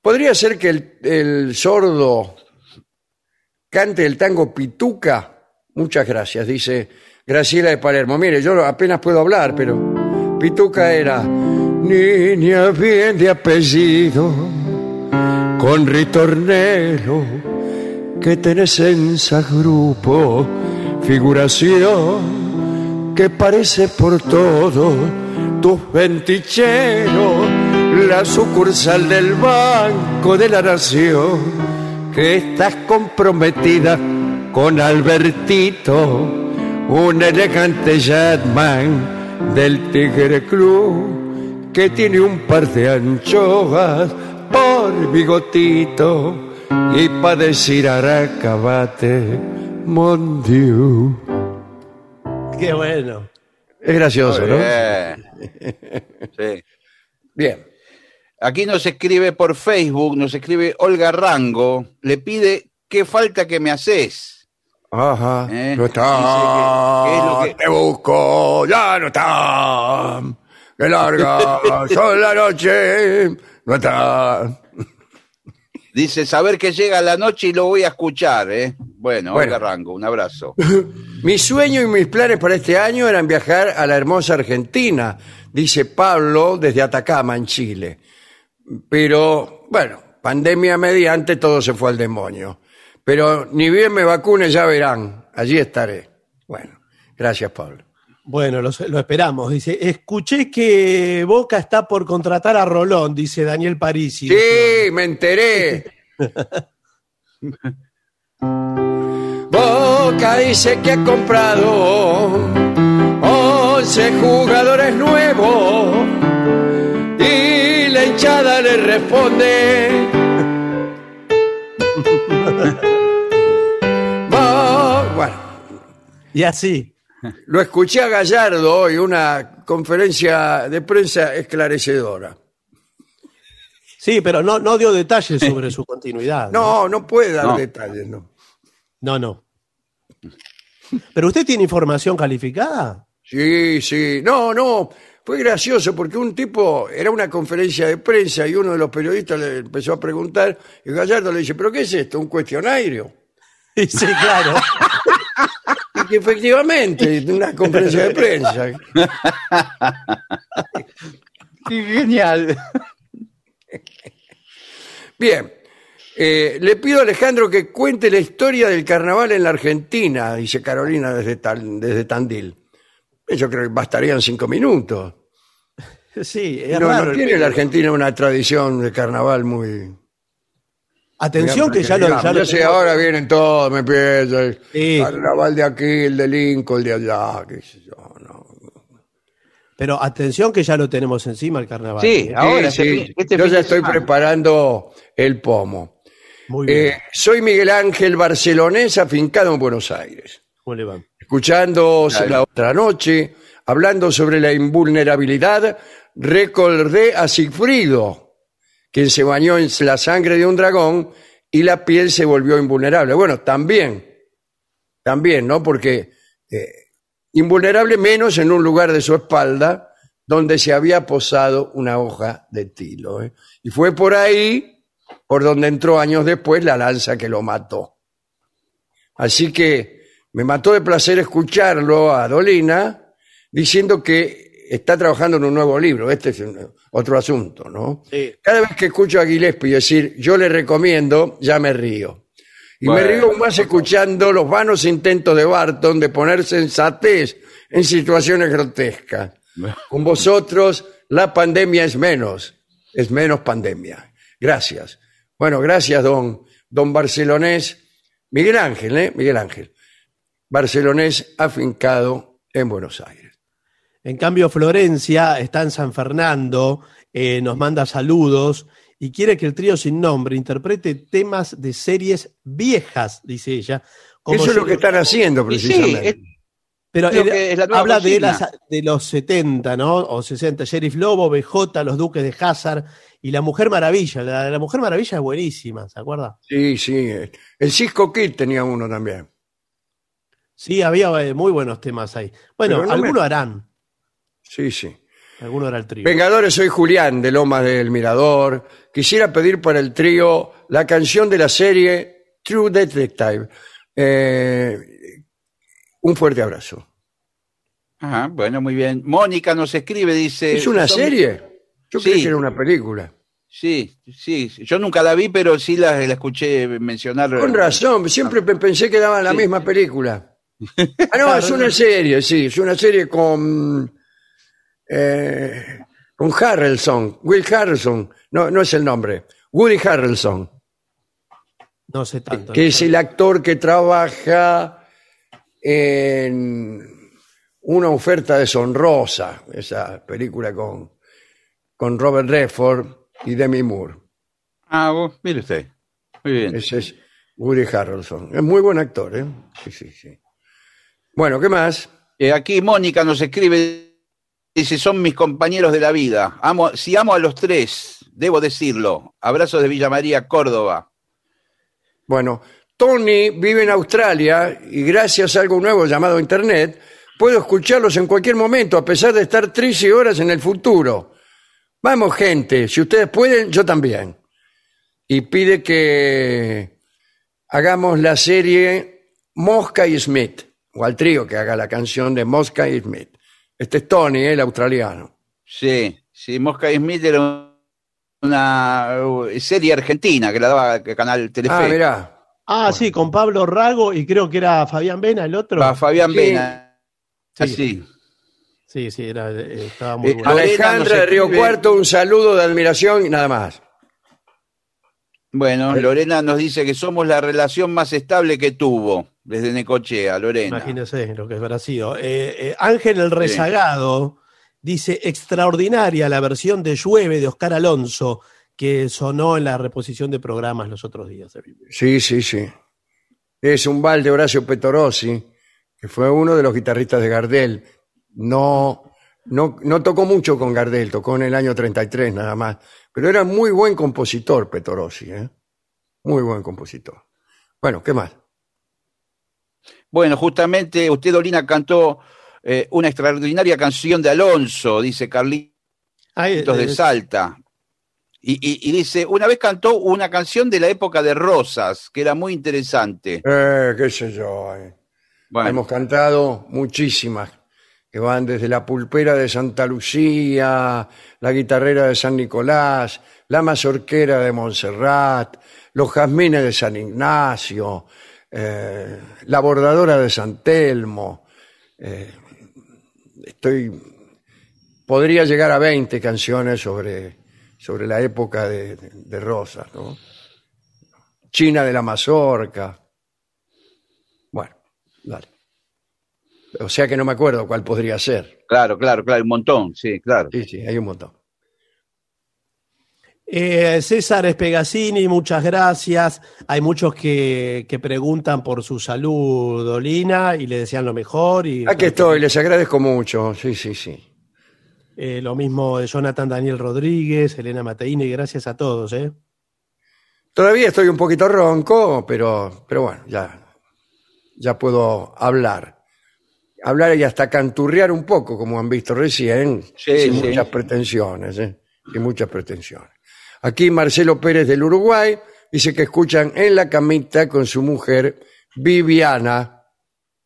¿Podría ser que el, el sordo cante el tango Pituca? Muchas gracias, dice Graciela de Palermo. Mire, yo apenas puedo hablar, pero Pituca era niña bien de apellido, con ritornelo, que tenés en ese grupo, figuración que parece por todo tus venticheros, la sucursal del Banco de la Nación, que estás comprometida con Albertito, un elegante Jetman del Tigre Club, que tiene un par de anchoas por bigotito, y para decir aracabate, mon Dieu. Qué bueno. Es gracioso, ¿no? Bien. Sí. Bien. Aquí nos escribe por Facebook, nos escribe Olga Rango, le pide qué falta que me haces. Ajá. ¿Eh? No está. Que- que es lo que- Te busco. Ya no está. Qué larga. son la noche. No está. Dice, saber que llega la noche y lo voy a escuchar, ¿eh? Bueno, Bueno. Rango, un abrazo. Mi sueño y mis planes para este año eran viajar a la hermosa Argentina, dice Pablo desde Atacama, en Chile. Pero, bueno, pandemia mediante, todo se fue al demonio. Pero ni bien me vacune, ya verán. Allí estaré. Bueno, gracias, Pablo. Bueno, lo, lo esperamos. Dice, escuché que Boca está por contratar a Rolón, dice Daniel Parisi. Sí, me enteré. Boca dice que ha comprado 11 jugadores nuevos y la hinchada le responde. Bueno, Y así. Lo escuché a Gallardo hoy, una conferencia de prensa esclarecedora. Sí, pero no, no dio detalles sobre su continuidad. No, no puede dar No. detalles, no. No, no. ¿Pero usted tiene información calificada? Sí, sí. No, no. Fue gracioso porque un tipo, era una conferencia de prensa y uno de los periodistas le empezó a preguntar y Gallardo le dice, ¿pero qué es esto? ¿Un cuestionario? Sí, sí, claro. Y que efectivamente, una conferencia de prensa. Qué genial. Bien. Eh, le pido a Alejandro que cuente la historia del carnaval en la Argentina, dice Carolina desde, Tal- desde Tandil. Yo creo que bastarían cinco minutos. Sí, es No, raro. no tiene la Argentina una tradición de carnaval muy... Atención que ya lo, ya lo yo sé, tenemos. ahora vienen todos, me Sí. carnaval de aquí, el de Lincoln, el de allá, qué sé yo, no. Pero atención que ya lo tenemos encima el carnaval. Sí, ¿eh? ahora, Sí, este este yo ya estoy semana. preparando el pomo. Muy bien. Eh, soy Miguel Ángel Barcelonés, afincado en Buenos Aires. ¿Cómo le va? Escuchando la otra noche, hablando sobre la invulnerabilidad, recordé a Sigfrido, quien se bañó en la sangre de un dragón y la piel se volvió invulnerable. Bueno, también, también, ¿no? Porque eh, invulnerable menos en un lugar de su espalda donde se había posado una hoja de tilo. ¿eh? Y fue por ahí por donde entró años después la lanza que lo mató. Así que me mató de placer escucharlo a Dolina diciendo que está trabajando en un nuevo libro. Este es otro asunto, ¿no? Sí. Cada vez que escucho a Gillespie decir yo le recomiendo, ya me río. Y me río más escuchando los vanos intentos de Barton de poner sensatez en situaciones grotescas. Con vosotros la pandemia es menos, es menos pandemia. Gracias. Bueno, gracias, don, don Barcelonés. Miguel Ángel, ¿eh? Miguel Ángel. Barcelonés afincado en Buenos Aires. En cambio, Florencia está en San Fernando, eh, nos manda saludos y quiere que el trío sin nombre interprete temas de series viejas, dice ella. como Eso es lo que están haciendo sí, precisamente. es- Pero Lo él que es la nueva habla de, las, de los 70, ¿no? O 60. Sheriff Lobo, BJ, Los Duques de Hazard y La Mujer Maravilla. La, la Mujer Maravilla es buenísima, ¿se acuerda? Sí, sí. El Cisco Kid tenía uno también. Sí, había eh, muy buenos temas ahí. Bueno, no me- algunos harán. Sí, sí. Alguno hará el trío. Vengadores, soy Julián de Lomas del Mirador. Quisiera pedir para el trío la canción de la serie True Detective. Eh, un fuerte abrazo. Ajá, bueno, muy bien. Mónica nos escribe, dice... ¿Es una son- serie? Yo Sí. creí que era una película. Sí, sí. Yo nunca la vi, pero sí la, la escuché mencionar. Con razón, siempre pe- pensé que daban la Sí. misma película. Ah, no, es una serie, sí, es una serie con. Eh, con Harrelson, Will Harrelson, no, no es el nombre, Woody Harrelson, No sé tanto. que es el actor que trabaja en una oferta deshonrosa, esa película con, con Robert Redford y Demi Moore. Ah, vos, mire usted. Muy bien. Ese es Woody Harrelson. Es muy buen actor, ¿eh? Sí, sí, sí. Bueno, ¿qué más? Eh, aquí Mónica nos escribe, dice, son mis compañeros de la vida. Amo, si amo a los tres, debo decirlo. Abrazos de Villa María, Córdoba. Bueno, Tony vive en Australia y gracias a algo nuevo llamado Internet, puedo escucharlos en cualquier momento, a pesar de estar 13 horas en el futuro. Vamos, gente, si ustedes pueden, yo también. Y pide que hagamos la serie Mosca y Smith, o al trío que haga la canción de Mosca y Smith. Este es Tony, el australiano. Sí, sí, Mosca y Smith era una uh, serie argentina que la daba el canal Telefe. Ah, mirá. Ah, sí, con Pablo Rago y creo que era Fabián Vena, el otro. Pa- Fabián Sí. Vena. Sí. Así. Sí, sí, era, eh, estaba muy Eh, bueno. Alejandra de Río Cuarto, un saludo de admiración y nada más. Bueno, Lorena nos dice que somos la relación más estable que tuvo desde Necochea, Lorena. Imagínese lo que habrá sido. Eh, eh, Ángel el Rezagado dice: extraordinaria la versión de Llueve de Oscar Alonso que sonó en la reposición de programas los otros días. Sí, sí, sí. Es un balde Horacio Petorossi, que fue uno de los guitarristas de Gardel. No, no, no tocó mucho con Gardel, tocó en el año 33 nada más. Pero era muy buen compositor Petorossi, ¿eh? Muy buen compositor. Bueno, ¿qué más? Bueno, justamente usted, Dolina, cantó eh, una extraordinaria canción de Alonso, dice Carlitos Ay, de eh, Salta. Y, y- y dice, una vez cantó una canción de la época de Rosas, que era muy interesante. Eh, qué sé yo. eh. Bueno, Hemos cantado muchísimas. que van desde la pulpera de Santa Lucía, la guitarrera de San Nicolás, la mazorquera de Montserrat, los jazmines de San Ignacio, eh, la bordadora de San Telmo. Eh, estoy, podría llegar a 20 canciones sobre, sobre la época de, de Rosas, ¿no? China de la Mazorca. Bueno, dale. O sea que no me acuerdo cuál podría ser. Claro, claro, claro, un montón, sí, claro. Sí, sí, hay un montón. Eh, César Espegasini, muchas gracias. Hay muchos que, que preguntan por su salud, Dolina, y le desean lo mejor. Y, Aquí estoy, les agradezco mucho. Sí, sí, sí. Eh, lo mismo de Jonathan Daniel Rodríguez, Elena Mateini, gracias a todos. ¿eh? Todavía estoy un poquito ronco, pero, pero bueno, ya, ya puedo hablar. Hablar y hasta canturrear un poco, como han visto recién, Sí, sin sí. muchas pretensiones, ¿eh? sin muchas pretensiones. Aquí Marcelo Pérez del Uruguay dice que escuchan en la camita con su mujer Viviana.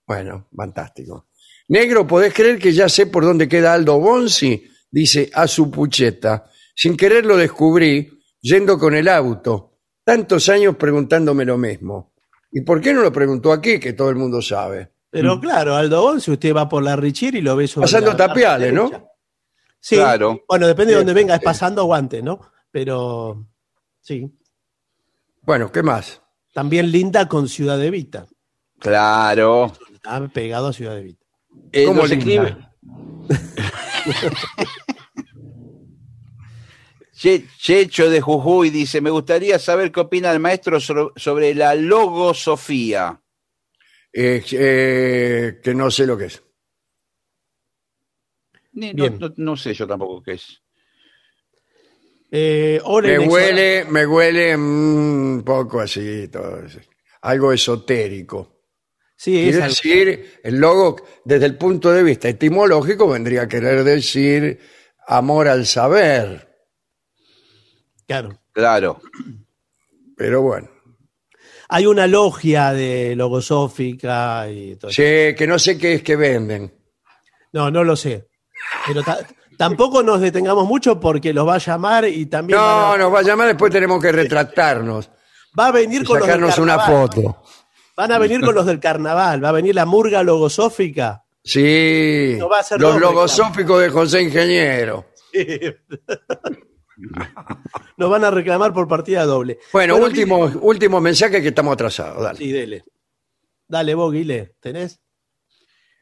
Bueno, fantástico. Negro, ¿podés creer que ya sé por dónde queda Aldo Bonzi? Dice a su pucheta. Sin querer lo descubrí yendo con el auto. Tantos años preguntándome lo mismo. ¿Y por qué no lo preguntó aquí, que todo el mundo sabe? Pero claro, Aldo Bonzi, usted va por la Richier y lo ve sobre Pasando la Tapiales, ¿no? Sí, Claro. bueno, depende de dónde venga, es pasando guante, ¿no? Pero sí, Bueno, ¿qué más? también linda con Ciudad de Vita. Claro. Está pegado a Ciudad de Vita. Eh, ¿Cómo linda? escribe- Che- Checho de Jujuy dice, me gustaría saber qué opina el maestro sobre, la logosofía. Eh, eh, que no sé lo que es. No- no sé yo tampoco qué es. Eh, Me huele, me huele mm, un poco así, todo algo esotérico. Sí, es Quiere algo- decir, el logo, desde el punto de vista etimológico, vendría a querer decir amor al saber. claro. Claro. Pero bueno, Hay una logia de logosófica y todo eso. sí, que no sé qué es que venden. No, no lo sé. Pero ta- tampoco nos detengamos mucho porque los va a llamar y también No, a- nos va a llamar, después tenemos que retractarnos va a venir y con los del sacarnos una carnaval. foto. Van a venir con los del carnaval, va a venir la murga logosófica. Sí, No va a ser los logosóficos de José Ingeniero. Nos van a reclamar por partida doble. Bueno, Bueno, último, último mensaje que estamos atrasados. Dale. Sí, dele. Dale, vos, Guile, ¿tenés?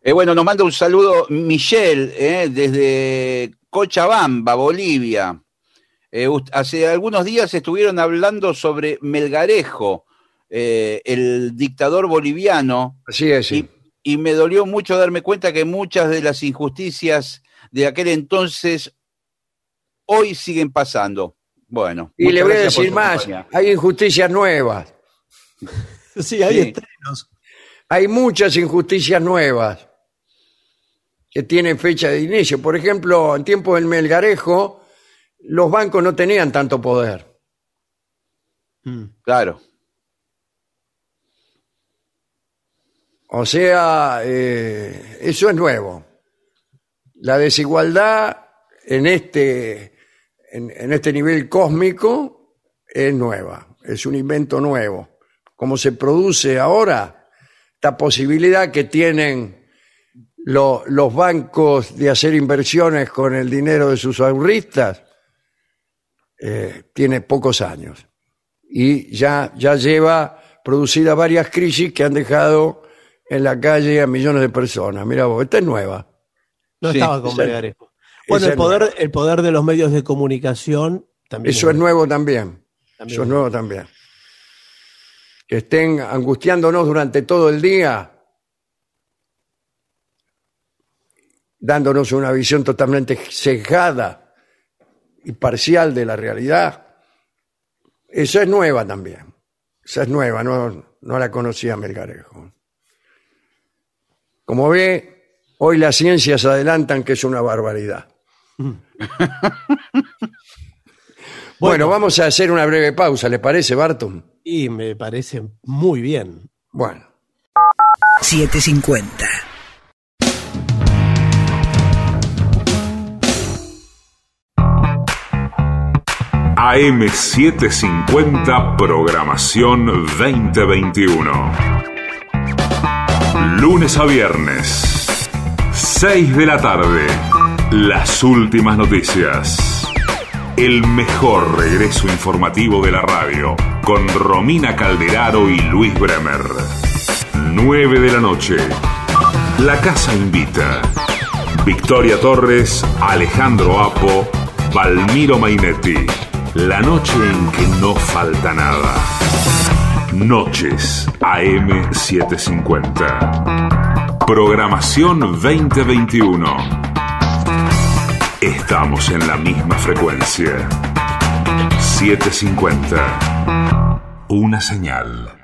Eh, bueno, nos manda un saludo Michelle eh, desde Cochabamba, Bolivia. Eh, hace algunos días estuvieron hablando sobre Melgarejo, eh, el dictador boliviano, Así es, sí. y, y me dolió mucho darme cuenta que muchas de las injusticias de aquel entonces hoy siguen pasando. Bueno. Y le voy a decir más, compañía. hay injusticias nuevas, Sí, hay Sí. estrenos. hay muchas injusticias nuevas que tienen fecha de inicio. Por ejemplo, en tiempo del Melgarejo, los bancos no tenían tanto poder. Mm. Claro. O sea, eh, eso es nuevo. La desigualdad en este, en, en este nivel cósmico es nueva, es un invento nuevo. Como se produce ahora, esta posibilidad que tienen lo- los bancos de hacer inversiones con el dinero de sus ahorristas, eh, tiene pocos años. Y ya, ya lleva producidas varias crisis que han dejado en la calle a millones de personas. Mira vos, esta es nueva. No Sí, estaba con esa- Melgarejo. Bueno, esa el poder, el poder de los medios de comunicación también. Eso es nuevo también. También Eso es es nuevo también. Que estén angustiándonos durante todo el día, dándonos una visión totalmente sesgada y parcial de la realidad. Esa es nueva también. Esa es nueva, no, no la conocía Melgarejo. Como ve, hoy las ciencias adelantan que es una barbaridad. Bueno, vamos a hacer una breve pausa, ¿le parece, Barton? Y me parece muy bien. Bueno, 750. AM750 Programación 2021. Lunes a viernes, 6 de la tarde. Las últimas noticias. El mejor regreso informativo de la radio con Romina Calderaro y Luis Bremer. 9 de la noche. La casa invita. Victoria Torres, Alejandro Apo, Valmiro Mainetti. La noche en que no falta nada. Noches AM750. Programación 2021. Estamos en la misma frecuencia. 750. Una señal.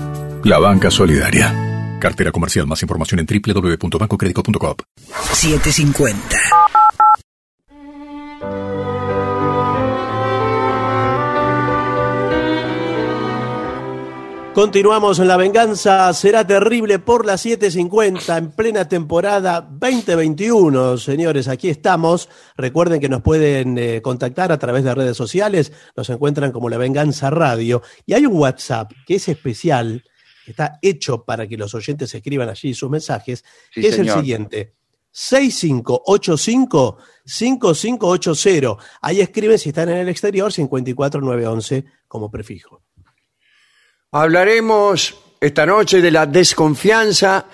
la banca solidaria. Cartera comercial. Más información en www.bancocredico.com. 750. Continuamos en La Venganza Será Terrible por las 7.50 en plena temporada 2021. Señores, aquí estamos. Recuerden que nos pueden eh, contactar a través de redes sociales. Nos encuentran como La Venganza Radio. Y hay un WhatsApp que es especial, está hecho para que los oyentes escriban allí sus mensajes, Sí, que es el siguiente. 6585-5580. Ahí escriben si están en el exterior 54911 como prefijo. Hablaremos esta noche de la desconfianza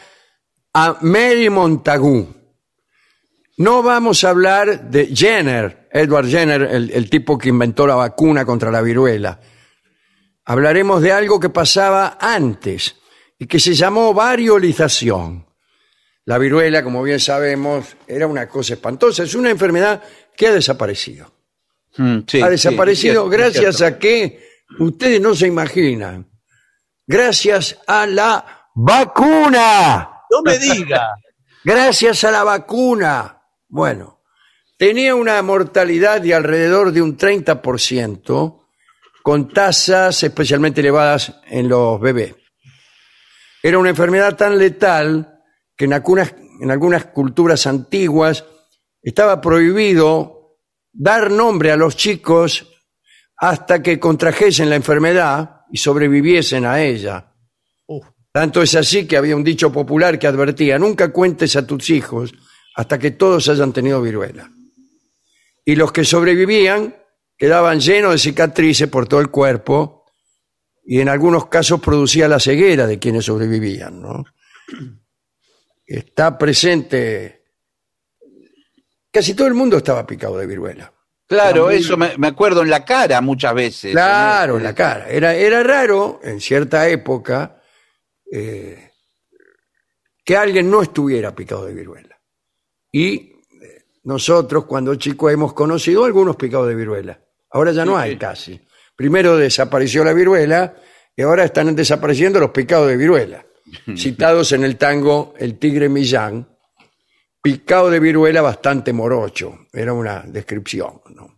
a Mary Montagu. No vamos a hablar de Jenner, Edward Jenner, el, el tipo que inventó la vacuna contra la viruela. Hablaremos de algo que pasaba antes y que se llamó variolización. La viruela, como bien sabemos, era una cosa espantosa. Es una enfermedad que ha desaparecido. Mm, sí, ha desaparecido gracias a que ustedes no se imaginan. Gracias a la vacuna. No me diga. Gracias a la vacuna. Bueno, tenía una mortalidad de alrededor de un 30%, con tasas especialmente elevadas en los bebés. Era una enfermedad tan letal que en algunas, en algunas culturas antiguas estaba prohibido dar nombre a los chicos hasta que contrajesen la enfermedad y sobreviviesen a ella. Tanto es así que había un dicho popular que advertía, nunca cuentes a tus hijos hasta que todos hayan tenido viruela. Y los que sobrevivían quedaban llenos de cicatrices por todo el cuerpo y en algunos casos producía la ceguera de quienes sobrevivían. ¿no? Está presente, casi todo el mundo estaba picado de viruela. Claro, muy- eso me, me acuerdo en la cara muchas veces. Claro, ¿no? en la cara. Era, era raro en cierta época eh, que alguien no estuviera picado de viruela. Y eh, nosotros, cuando chicos, hemos conocido algunos picados de viruela. Ahora ya no hay casi. Primero desapareció la viruela y ahora están desapareciendo los picados de viruela. Citados en el tango El Tigre Millán, picado de viruela bastante morocho. Era una descripción. ¿no?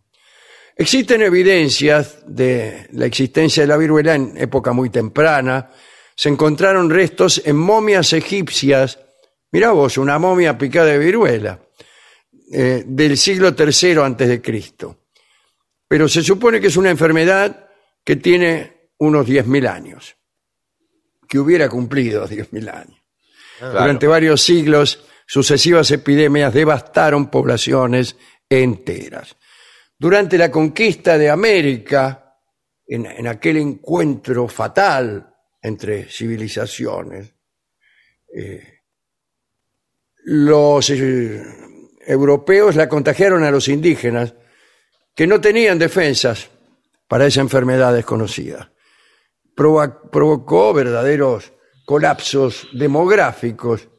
Existen evidencias de la existencia de la viruela en época muy temprana. Se encontraron restos en momias egipcias. Mirá vos, una momia picada de viruela eh, del siglo III antes de Cristo. Pero se supone que es una enfermedad que tiene unos 10.000 años, que hubiera cumplido 10.000 años. Durante varios siglos, sucesivas epidemias devastaron poblaciones enteras. Durante la conquista de América, en, en aquel encuentro fatal entre civilizaciones, eh, los eh, europeos la contagiaron a los indígenas que no tenían defensas para esa enfermedad desconocida. Provo- provocó verdaderos colapsos demográficos.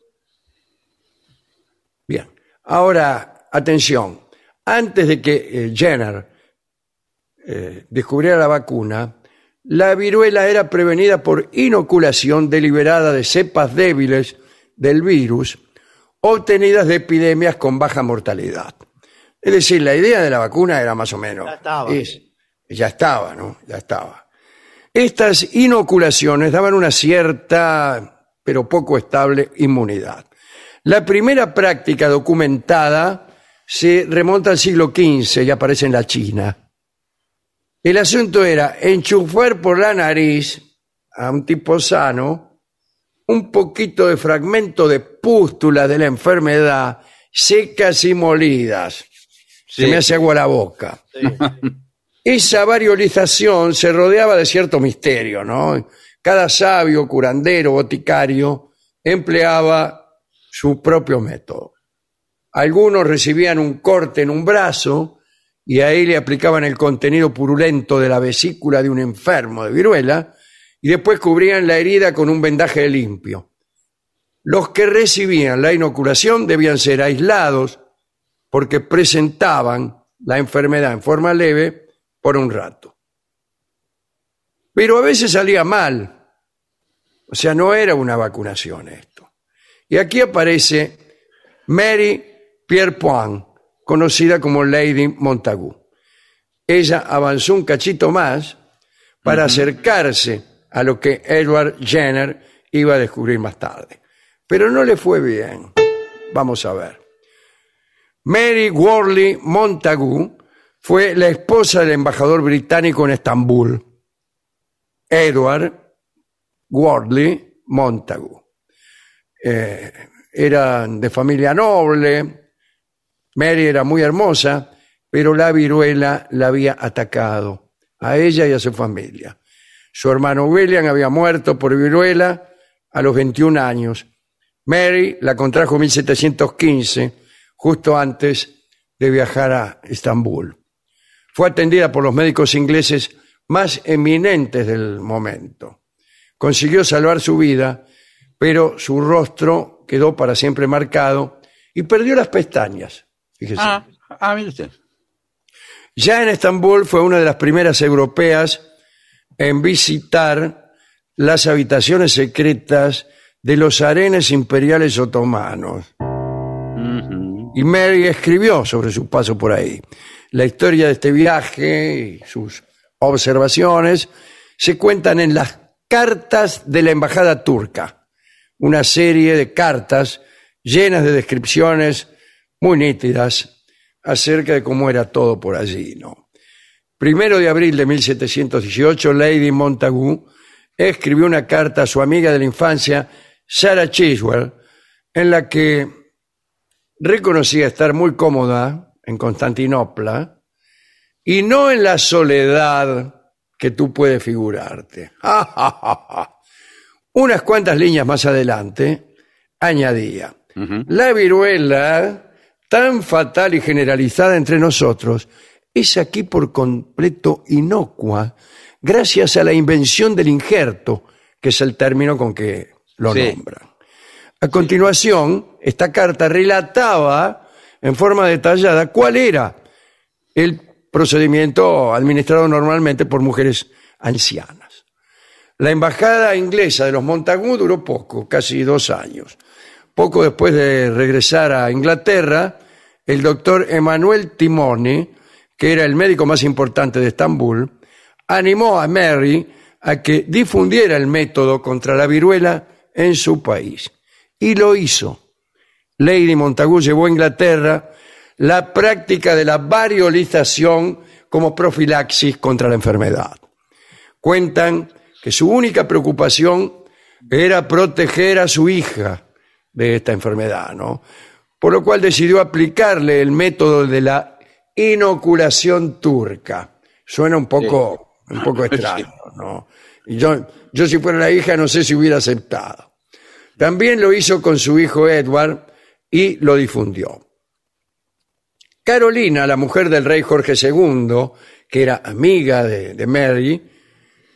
Bien, ahora, atención, antes de que eh, Jenner eh, descubriera la vacuna, la viruela era prevenida por inoculación deliberada de cepas débiles del virus obtenidas de epidemias con baja mortalidad. Es decir, la idea de la vacuna era más o menos. Ya estaba. es- ya estaba, ¿no? Ya estaba. Estas inoculaciones daban una cierta, pero poco estable, inmunidad. La primera práctica documentada se remonta al siglo XV y aparece en la China. El asunto era enchufar por la nariz a un tipo sano un poquito de fragmento de pústula de la enfermedad secas y molidas. Se me hace agua la boca. Esa variolización se rodeaba de cierto misterio, ¿no? Cada sabio, curandero, boticario empleaba su propio método. Algunos recibían un corte en un brazo y ahí le aplicaban el contenido purulento de la vesícula de un enfermo de viruela y después cubrían la herida con un vendaje limpio. Los que recibían la inoculación debían ser aislados porque presentaban la enfermedad en forma leve por un rato. Pero a veces salía mal. O sea, no era una vacunación esto. Y aquí aparece Mary Pierrepoint, conocida como Lady Montagu. Ella avanzó un cachito más para acercarse a lo que Edward Jenner iba a descubrir más tarde. Pero no le fue bien. Vamos a ver. Mary Worley Montagu fue la esposa del embajador británico en Estambul, Edward Worley Montagu. Eh, eran de familia noble, Mary era muy hermosa, pero la viruela la había atacado a ella y a su familia. Su hermano William había muerto por viruela a los 21 años. Mary la contrajo en 1715, justo antes de viajar a Estambul. Fue atendida por los médicos ingleses más eminentes del momento. Consiguió salvar su vida, pero su rostro quedó para siempre marcado y perdió las pestañas. Fíjese. Ah, ah, mire usted. Ya en Estambul fue una de las primeras europeas en visitar las habitaciones secretas de los arenes imperiales otomanos. Y Mary escribió sobre su paso por ahí. La historia de este viaje y sus observaciones se cuentan en las cartas de la embajada turca, una serie de cartas llenas de descripciones muy nítidas acerca de cómo era todo por allí, ¿no? Primero de abril de 1718, Lady Montagu escribió una carta a su amiga de la infancia, Sarah Chiswell, en la que reconocía estar muy cómoda en Constantinopla y no en la soledad que tú puedes figurarte. Unas cuantas líneas más adelante añadía, la viruela, tan fatal y generalizada entre nosotros, es aquí por completo inocua gracias a la invención del injerto, que es el término con que lo Sí. nombran. A continuación, esta carta relataba en forma detallada cuál era el procedimiento administrado normalmente por mujeres ancianas. La embajada inglesa de los Montagu duró poco, casi dos años. Poco después de regresar a Inglaterra, el doctor Emanuel Timoni, que era el médico más importante de Estambul, animó a Mary a que difundiera el método contra la viruela en su país. Y lo hizo. Lady Montagu llevó a Inglaterra la práctica de la variolización como profilaxis contra la enfermedad. Cuentan que su única preocupación era proteger a su hija de esta enfermedad, ¿no? Por lo cual decidió aplicarle el método de la inoculación turca. Suena un poco, un poco extraño, ¿no? Y yo, yo si fuera la hija no sé si hubiera aceptado. También lo hizo con su hijo Edward y lo difundió. Carolina, la mujer del rey Jorge II, que era amiga de, de Mary,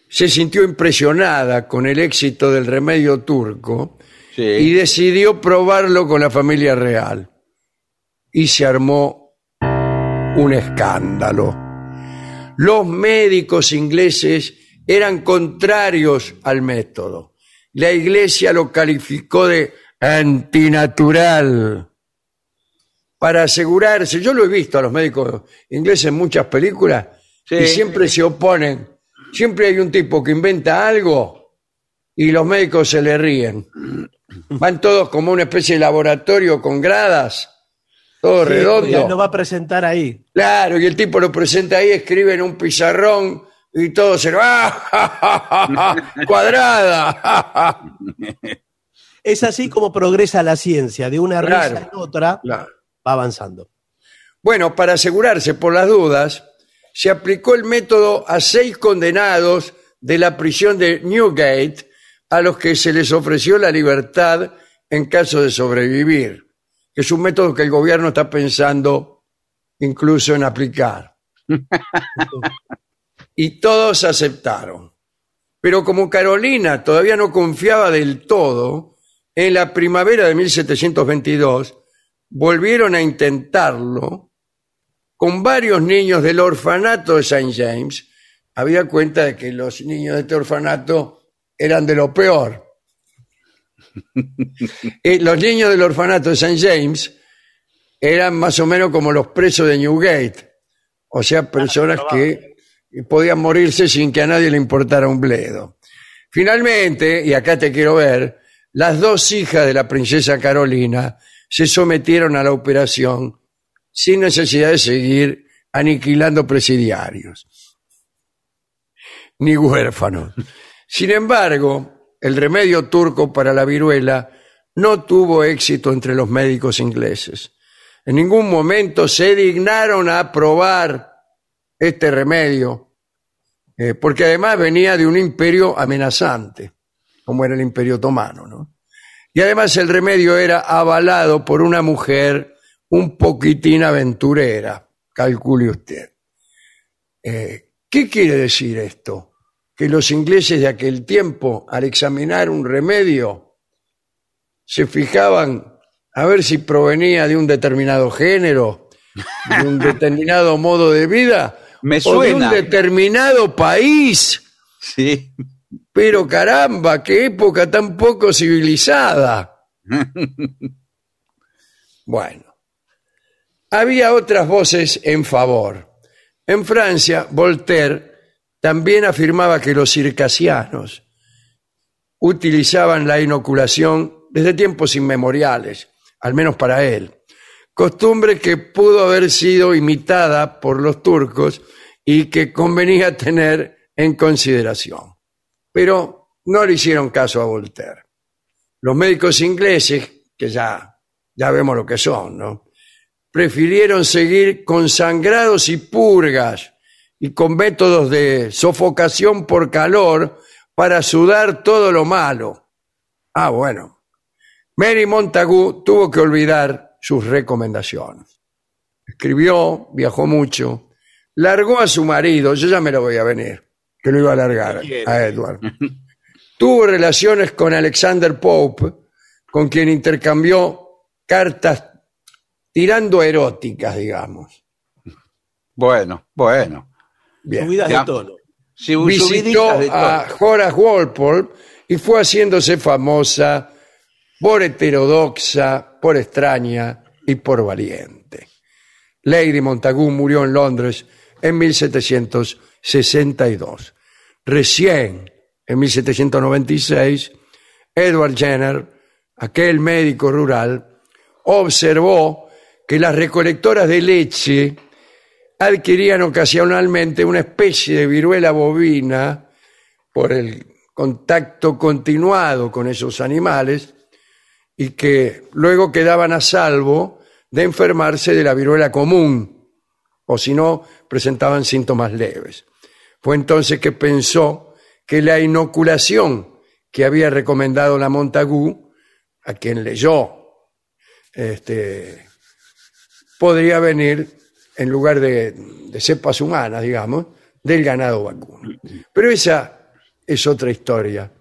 se sintió impresionada con el éxito del remedio turco Sí. y decidió probarlo con la familia real. Y se armó un escándalo. Los médicos ingleses eran contrarios al método. La iglesia lo calificó de antinatural. Para asegurarse, yo lo he visto a los médicos ingleses en muchas películas Sí. y siempre se oponen. Siempre hay un tipo que inventa algo y los médicos se le ríen. Van todos como una especie de laboratorio con gradas, todo Sí, redondo. lo va a presentar ahí. Claro, y el tipo lo presenta ahí, escribe en un pizarrón y todo se lo... ¡Ah, ¡Cuadrada! Es así como progresa la ciencia, de una Claro. risa en otra Claro. va avanzando. Bueno, para asegurarse por las dudas, se aplicó el método a seis condenados de la prisión de Newgate, a los que se les ofreció la libertad en caso de sobrevivir, que es un método que el gobierno está pensando incluso en aplicar. y todos aceptaron. Pero como Carolina todavía no confiaba del todo, en la primavera de 1722 volvieron a intentarlo con varios niños del orfanato de St. James. Había cuenta de que los niños de este orfanato eran de lo peor. Y los niños del orfanato de St. James eran más o menos como los presos de Newgate, o sea, personas que podían morirse sin que a nadie le importara un bledo. Finalmente, y acá te quiero ver, las dos hijas de la princesa Carolina se sometieron a la operación sin necesidad de seguir aniquilando presidiarios ni huérfanos. Sin embargo, el remedio turco para la viruela no tuvo éxito entre los médicos ingleses. En ningún momento se dignaron a aprobar este remedio, eh, porque además venía de un imperio amenazante, como era el imperio otomano, ¿no? Y además el remedio era avalado por una mujer un poquitín aventurera, calcule usted. Eh, ¿Qué quiere decir esto? Que los ingleses de aquel tiempo, al examinar un remedio, se fijaban a ver si provenía de un determinado género, de un determinado modo de vida, Me o de un determinado país. Sí. Pero caramba, qué época tan poco civilizada. Bueno, había otras voces en favor. En Francia, Voltaire también afirmaba que los circasianos utilizaban la inoculación desde tiempos inmemoriales, al menos para él. Costumbre que pudo haber sido imitada por los turcos y que convenía tener en consideración. Pero no le hicieron caso a Voltaire. Los médicos ingleses, que ya, ya vemos lo que son, ¿no? Prefirieron seguir con sangrados y purgas y con métodos de sofocación por calor para sudar todo lo malo. Ah, bueno. Mary Montagu tuvo que olvidar sus recomendaciones. Escribió, viajó mucho, largó a su marido, yo ya me lo voy a venir, que lo iba a largar a Edward. Tuvo relaciones con Alexander Pope, con quien intercambió cartas tirando eróticas, digamos. Bueno, bueno. Bien. Subidas Ya. de tono. Si Visitó de a. Horace Walpole y fue haciéndose famosa por heterodoxa, por extraña y por valiente. Lady Montagu murió en Londres en 1762. Recién, en 1796, Edward Jenner, aquel médico rural, observó que las recolectoras de leche adquirían ocasionalmente una especie de viruela bovina por el contacto continuado con esos animales y que luego quedaban a salvo de enfermarse de la viruela común o si no presentaban síntomas leves. Fue entonces que pensó que la inoculación que había recomendado la Montagu, a quien leyó, este, podría venir en lugar de, de cepas humanas, digamos, del ganado vacuno. Pero esa es otra historia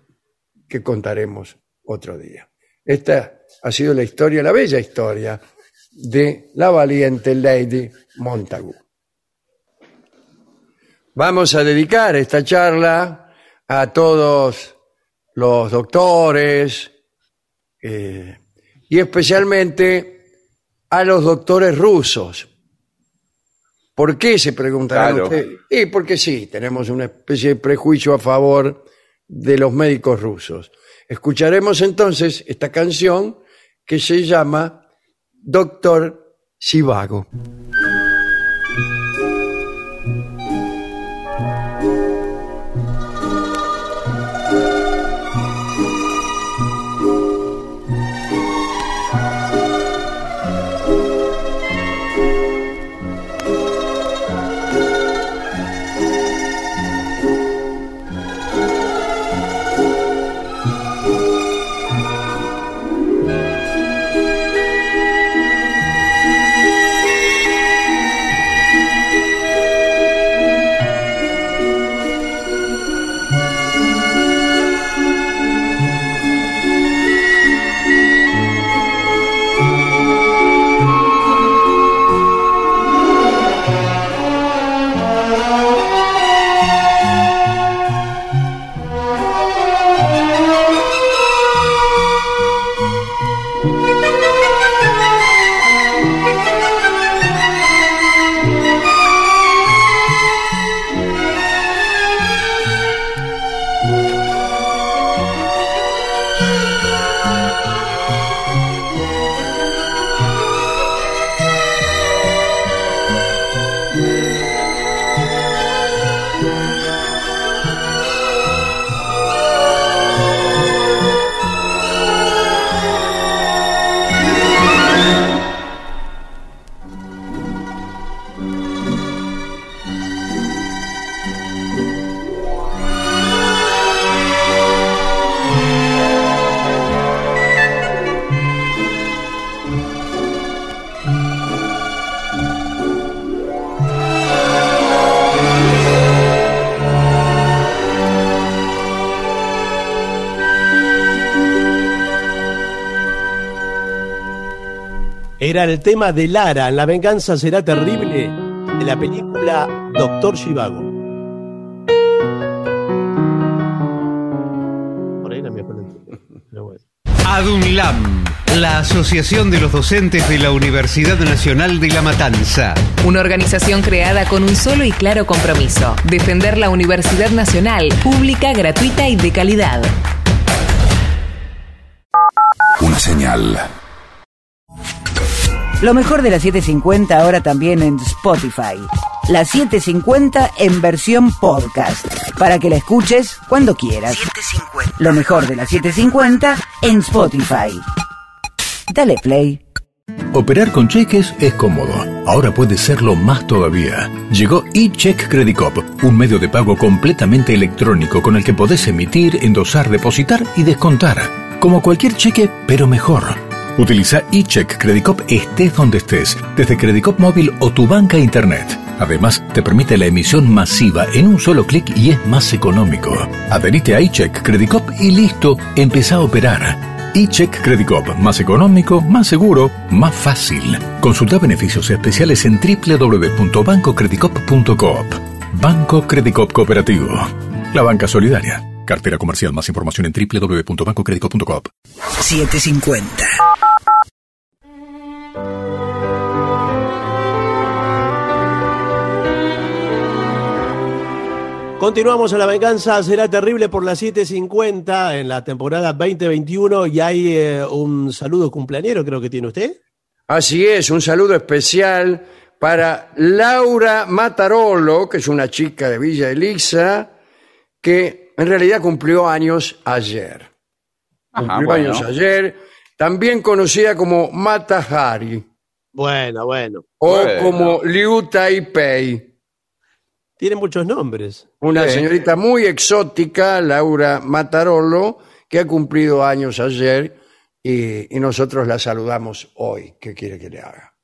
que contaremos otro día. Esta ha sido la historia, la bella historia de la valiente Lady Montagu. Vamos a dedicar esta charla a todos los doctores eh, y especialmente a los doctores rusos. ¿Por qué se preguntarán Claro. ustedes? Y porque sí, tenemos una especie de prejuicio a favor de los médicos rusos. Escucharemos entonces esta canción que se llama Doctor Sivago. Era el tema de Lara en La venganza será terrible de la película Doctor. Por ahí. Pero bueno. ADUNLAM, la Asociación de los Docentes de la Universidad Nacional de La Matanza. Una organización creada con un solo y claro compromiso, defender la Universidad Nacional, pública, gratuita y de calidad. Una señal. Lo mejor de la 750 ahora también en Spotify. La 750 en versión podcast. Para que la escuches cuando quieras. Lo mejor de la 750 en Spotify. Dale play. Operar con cheques es cómodo. Ahora puede serlo más todavía. Llegó eCheck Credit Cop, un medio de pago completamente electrónico con el que podés emitir, endosar, depositar y descontar. Como cualquier cheque, pero mejor. Utiliza eCheck Credit Cop estés donde estés, desde Credit Cop móvil o tu banca internet. Además, te permite la emisión masiva en un solo clic y es más económico. Adherite a eCheck Credit Cop y listo, empezá a operar. eCheck Credit Cop, más económico, más seguro, más fácil. Consulta beneficios especiales en www.bancocreditcop.coop. Banco Credit Cop Cooperativo. La banca solidaria. Cartera comercial. Más información en www.bancocreditcop.coop. 750. Continuamos en La Venganza será terrible por las 7.50 en la temporada 2021 y hay eh, un saludo cumpleañero creo que tiene usted. Así es, un saludo especial para Laura Matarolo, que es una chica de Villa Elisa, que en realidad cumplió años ayer. Ajá, Cumplió bueno. años ayer, también conocida como Matahari Bueno, bueno. o Bueno. como Liu Taipei. Tiene muchos nombres. Una Sí. señorita muy exótica, Laura Matarolo, que ha cumplido años ayer y, y nosotros la saludamos hoy. ¿Qué quiere que le haga?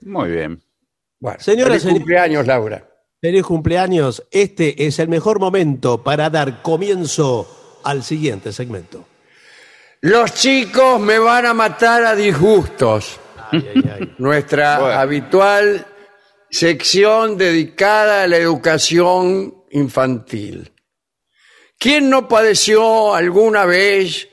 Muy bien. Bueno, Señora, feliz señor- cumpleaños, Laura. Feliz cumpleaños. Este es el mejor momento para dar comienzo al siguiente segmento. Los chicos me van a matar a disgustos. Ay, ay, ay. Nuestra Bueno. habitual sección dedicada a la educación infantil. ¿Quién no padeció alguna vez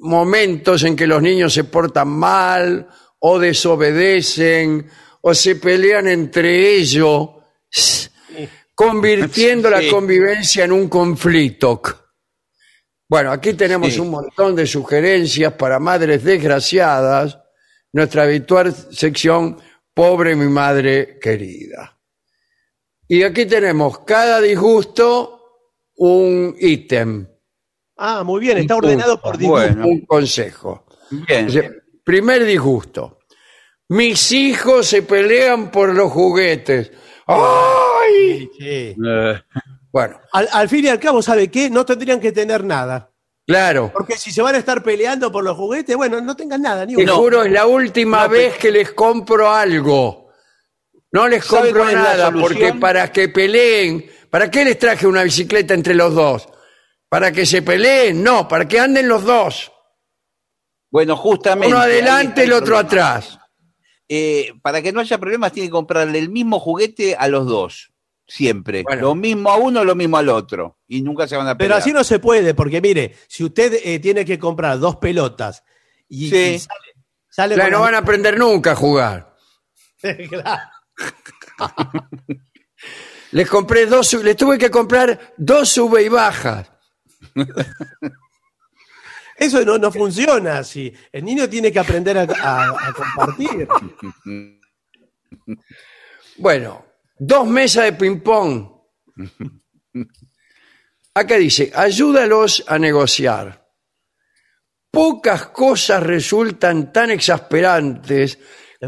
momentos en que los niños se portan mal o desobedecen o se pelean entre ellos, convirtiendo la convivencia en un conflicto? Bueno, aquí tenemos Sí. un montón de sugerencias para madres desgraciadas, nuestra habitual sección Pobre mi madre querida. Y aquí tenemos cada disgusto un ítem, Ah, muy bien, está ordenado por disgusto. Bueno. un consejo. Bien. Primer disgusto. Mis hijos se pelean por los juguetes. ¡Ay! Sí. Eh, Bueno, Al, al fin y al cabo, ¿sabe qué? No tendrían que tener nada. Claro. Porque si se van a estar peleando por los juguetes, bueno, no tengan nada, ni Te uno. juro, es la última No, vez que les compro algo. No les ¿Sabe compro cuál es la nada solución? porque para que peleen, ¿para qué les traje una bicicleta entre los dos? ¿Para que se peleen? No, para que anden los dos. Bueno, justamente. Uno ahí adelante está el otro problema. atrás. Eh, para que no haya problemas, tiene que comprarle el mismo juguete a los dos. Siempre. Bueno. Lo mismo a uno, lo mismo al otro. Y nunca se van a Pero pelear. así no se puede, porque mire, si usted eh, tiene que comprar dos pelotas y, Sí. y sale, sale Claro, con no van a aprender nunca a jugar. Claro. Les compré dos, les tuve que comprar dos sube y bajas. Eso no, no funciona así. El niño tiene que aprender a, a- a compartir. Bueno, dos mesas de ping-pong. Acá dice, ayúdalos a negociar. Pocas cosas resultan tan exasperantes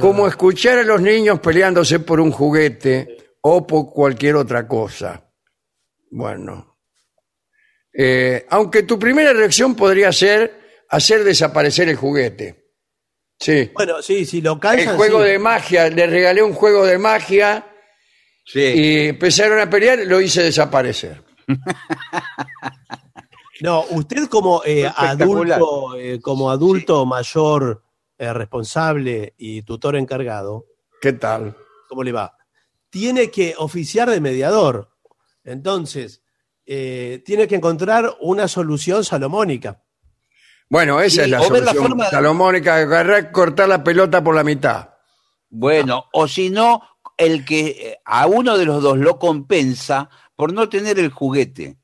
como escuchar a los niños peleándose por un juguete o por cualquier otra cosa. Bueno, Eh, aunque tu primera reacción podría ser hacer desaparecer el juguete. Sí. Bueno, sí, si lo El cansan. juego sí. de magia, le regalé un juego de magia Sí. y empezaron a pelear, lo hice desaparecer. No, usted como eh, adulto, eh, como adulto mayor, eh, responsable y tutor encargado, ¿Qué tal? ¿cómo le va? Tiene que oficiar de mediador. Entonces, eh, tiene que encontrar una solución salomónica. Bueno, esa Sí, es la o ver la solución forma de- salomónica, agarrar, cortar la pelota por la mitad. Bueno, o si no, el que eh, a uno de los dos lo compensa por no tener el juguete.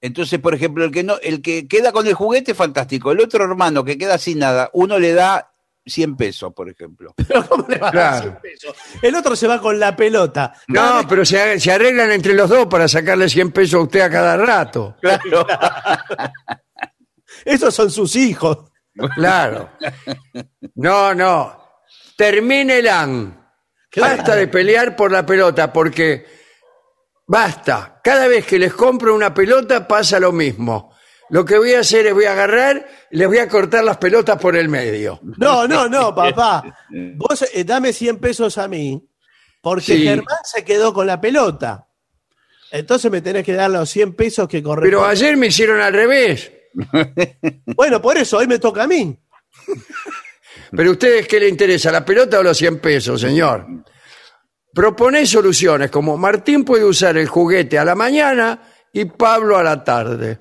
Entonces, por ejemplo, el que no, el que queda con el juguete, fantástico. El otro hermano que queda sin nada, uno le da 100 pesos, por ejemplo. Pero ¿cómo le va a dar Claro. 100 pesos? El otro se va con la pelota. No, pero se, se arreglan entre los dos para sacarle 100 pesos a usted a cada rato. Claro. Esos son sus hijos. Claro. No, no. Terminelan. Claro. Basta de pelear por la pelota, porque basta. Cada vez que les compro una pelota pasa lo mismo. Lo que voy a hacer es voy a agarrar y les voy a cortar las pelotas por el medio. No, no, no, papá. Vos eh, dame 100 pesos a mí, porque Sí. Germán se quedó con la pelota. Entonces me tenés que dar los 100 pesos que Pero corresponden. ayer me hicieron al revés. Bueno, por eso hoy me toca a mí. Pero a ustedes, ¿qué le interesa? ¿La pelota o los 100 pesos, señor? Proponé soluciones como Martín puede usar el juguete a la mañana y Pablo a la tarde.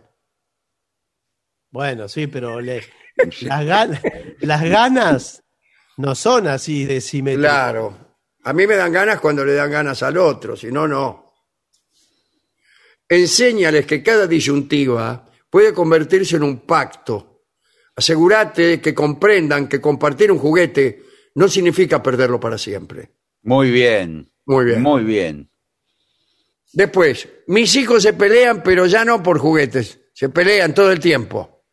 Bueno, sí, pero le- las, ganas, las ganas no son así de simétricas. Claro. A mí me dan ganas cuando le dan ganas al otro, si no, no. Enséñales que cada disyuntiva puede convertirse en un pacto. Asegúrate de que comprendan que compartir un juguete no significa perderlo para siempre. Muy bien. Muy bien. Muy bien. Después, mis hijos se pelean, pero ya no por juguetes. Se pelean todo el tiempo.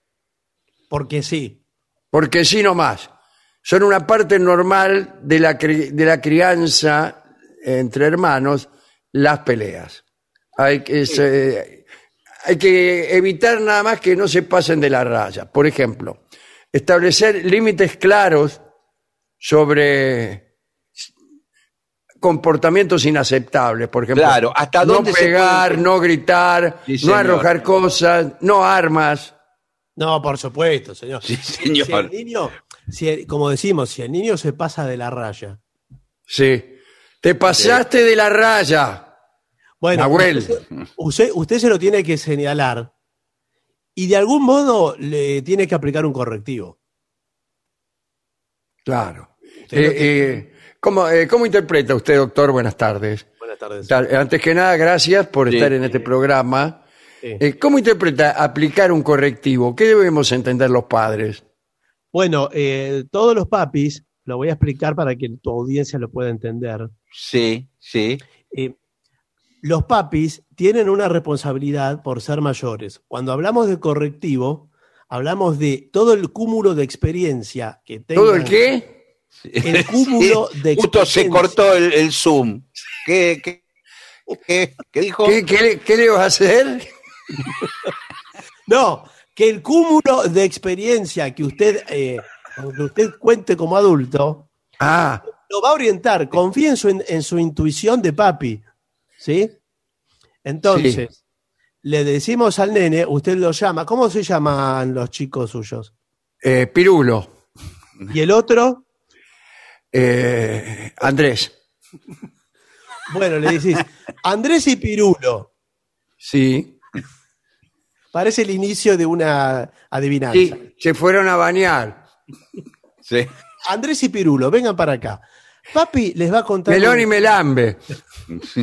Porque sí. Porque sí nomás. Son una parte normal de la, cri- de la crianza entre hermanos, las peleas. Hay que, se- hay que evitar nada más que no se pasen de la raya. Por ejemplo, establecer límites claros sobre comportamientos inaceptables. Por ejemplo, Claro, ¿hasta no dónde se pegar, puede- no gritar, Sí, no señor. arrojar cosas, no armas. No, por supuesto, señor. Sí, Si- señor. Si el niño, si el- como decimos, si el niño se pasa de la raya, Sí. Te pasaste de la raya. Bueno, Nahuel. usted, usted- usted se lo tiene que señalar y de algún modo le tiene que aplicar un correctivo. Claro. Eh, eh, ¿cómo, eh, cómo interpreta usted, doctor? Buenas tardes. Buenas tardes. Antes que nada, gracias por Sí. estar en este programa. Sí. Eh, ¿Cómo interpreta aplicar un correctivo? ¿Qué debemos entender los padres? Bueno, eh, todos los papis, lo voy a explicar para que tu audiencia lo pueda entender. Sí, sí. Eh, los papis tienen una responsabilidad por ser mayores. Cuando hablamos de correctivo, hablamos de todo el cúmulo de experiencia que tengan. ¿Todo el qué? El cúmulo de Justo se experiencia. cortó el, el Zoom. ¿Qué, qué, qué- qué dijo? ¿Qué, qué le- qué le vas a hacer? No, que el cúmulo de experiencia que usted, eh, que usted cuente como adulto, Ah, lo va a orientar. Confíe en su, en su intuición de papi. ¿Sí? Entonces, le decimos al nene, usted lo llama. ¿Cómo se llaman los chicos suyos? eh, Pirulo. ¿Y el otro? eh, Andrés. Bueno, le decís, Andrés y Pirulo. Sí. Parece el inicio de una adivinanza. Sí, se fueron a bañar. Sí. Andrés y Pirulo, vengan para acá. Papi les va a contar. Melón y Melambe.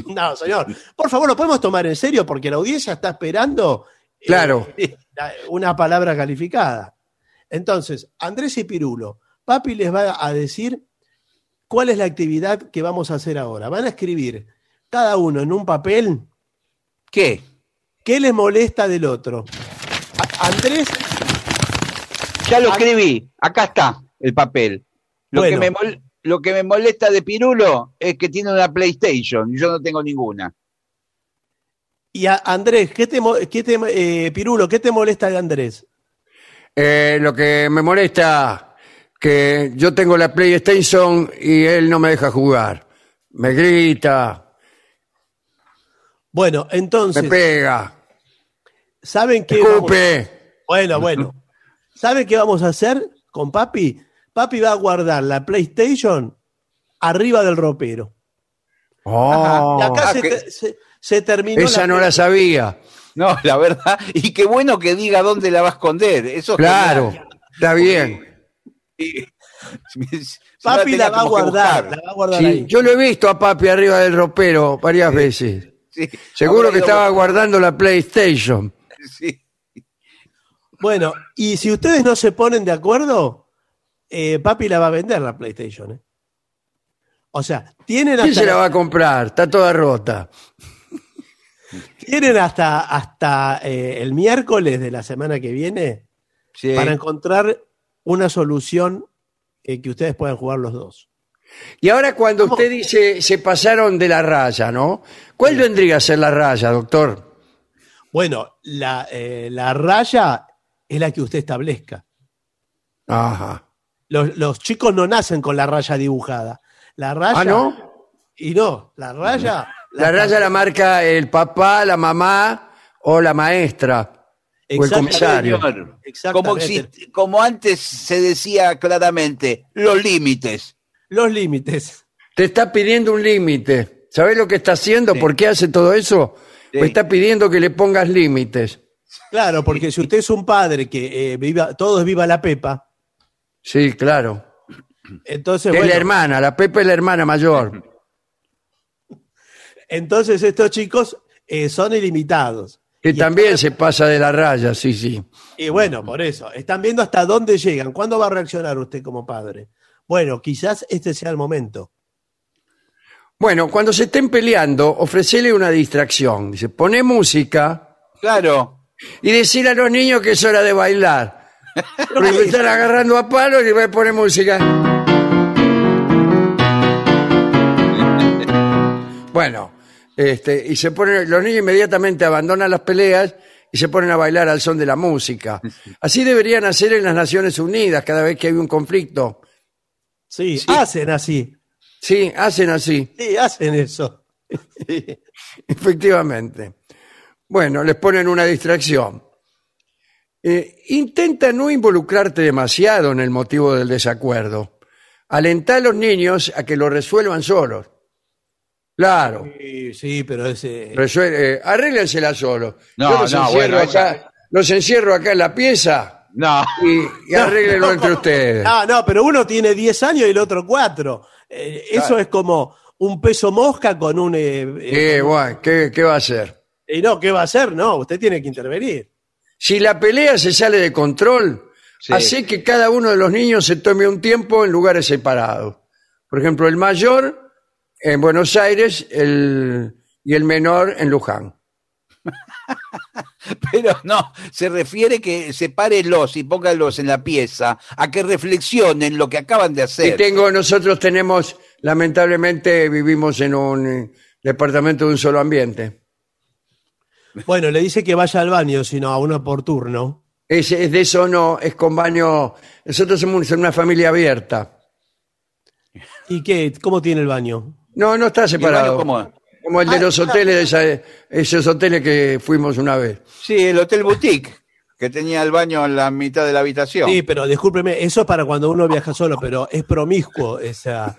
No, señor. Por favor, lo podemos tomar en serio porque la audiencia está esperando eh, Claro. una palabra calificada. Entonces, Andrés y Pirulo, papi les va a decir cuál es la actividad que vamos a hacer ahora. Van a escribir cada uno en un papel ¿Qué? qué les molesta del otro. A- Andrés, Ya lo escribí. Acá está el papel. Lo, Bueno. que me lo que me molesta de Pirulo es que tiene una PlayStation y yo no tengo ninguna. y a Andrés, ¿qué te, mo- qué te- eh, Pirulo, ¿qué te molesta de Andrés? Eh, lo que me molesta que yo tengo la PlayStation y él no me deja jugar. Me grita, Bueno, me entonces, pega, ¿saben qué? vamos-. Bueno, bueno. ¿Saben qué vamos a hacer con papi? Papi va a guardar la PlayStation arriba del ropero. Oh, Y acá Ah, se, que- se- se terminó. esa no la sabía. No, la verdad. Y qué bueno que diga dónde la va a esconder. Eso es Claro, genial. está bien. Papi la va a guardar. buscar. La va a guardar Sí, ahí. yo lo he visto a papi arriba del ropero varias veces. Sí. Seguro que estaba guardando la PlayStation. Sí. Bueno, y si ustedes no se ponen de acuerdo, eh, papi la va a vender la PlayStation. ¿eh? O sea, tienen ¿Quién hasta, se la va a comprar? Está toda rota. tienen hasta, hasta eh, el miércoles de la semana que viene Sí. para encontrar una solución eh, que ustedes puedan jugar los dos. Y ahora cuando ¿Cómo? usted dice se pasaron de la raya, ¿no? ¿Cuál vendría a ser la raya, doctor? Bueno, la, eh, la raya es la que usted establezca. Ajá. Los, los chicos no nacen con la raya dibujada. La raya. Ah, ¿no? Y no, la raya. La raya la marca el papá, la mamá o la maestra o el comisario. Como, como antes se decía claramente, los límites. Los límites. Te está pidiendo un límite. ¿Sabes lo que está haciendo? Sí. ¿Por qué hace todo eso? Sí. Me está pidiendo que le pongas límites. Claro, porque si usted es un padre que eh, viva, todos viva la Pepa, Sí, claro. entonces, Es bueno, la hermana, la Pepa es la hermana mayor. entonces estos chicos eh, son ilimitados. Que Y también están- se pasa de la raya, sí, sí. Y bueno, por eso, están viendo hasta dónde llegan. ¿Cuándo va a reaccionar usted como padre? Bueno, quizás este sea el momento. Bueno, cuando se estén peleando, ofrecele una distracción. Dice, poné música Claro. y decir a los niños que es hora de bailar. Porque me están agarrando a palo y a poner música. Bueno, este, y se ponen, los niños inmediatamente abandonan las peleas y se ponen a bailar al son de la música. Así deberían hacer en las Naciones Unidas cada vez que hay un conflicto. Sí, hacen así. Sí, hacen así. Sí, hacen eso. Efectivamente. Bueno, les ponen una distracción. Eh, intenta no involucrarte demasiado en el motivo del desacuerdo. Alentá a los niños a que lo resuelvan solos. Claro. Sí, sí, pero ese. Resuel- eh, arréglensela solo. No, Yo los, no, encierro bueno, acá, los encierro acá en la pieza No. y, y arréglenlo entre ustedes. No, no, pero uno tiene 10 años y el otro 4. Eso es como un peso mosca con un. eh, eh, Eh, bueno, ¿qué, qué va a hacer? y no, ¿qué va a hacer? No, usted tiene que intervenir. Si la pelea se sale de control, Sí. hace que cada uno de los niños se tome un tiempo en lugares separados. Por ejemplo, el mayor en Buenos Aires el, y el menor en Luján. Pero no, se refiere que sepárelos y póngalos en la pieza a que reflexionen lo que acaban de Y hacer. tengo, nosotros tenemos, lamentablemente, vivimos en un eh, departamento de un solo ambiente. Bueno, le dice que vaya al baño, sino a uno por turno. Es, es de eso no, es con baño. Nosotros somos una familia abierta. ¿Y qué? ¿Cómo tiene el baño? No, no está ¿Y el baño separado. cómo? Como el de los hoteles, esa- esos hoteles que fuimos una vez. Sí, el Hotel Boutique, que tenía el baño en la mitad de la habitación. Sí, pero discúlpeme, eso es para cuando uno viaja solo, pero es promiscuo esa,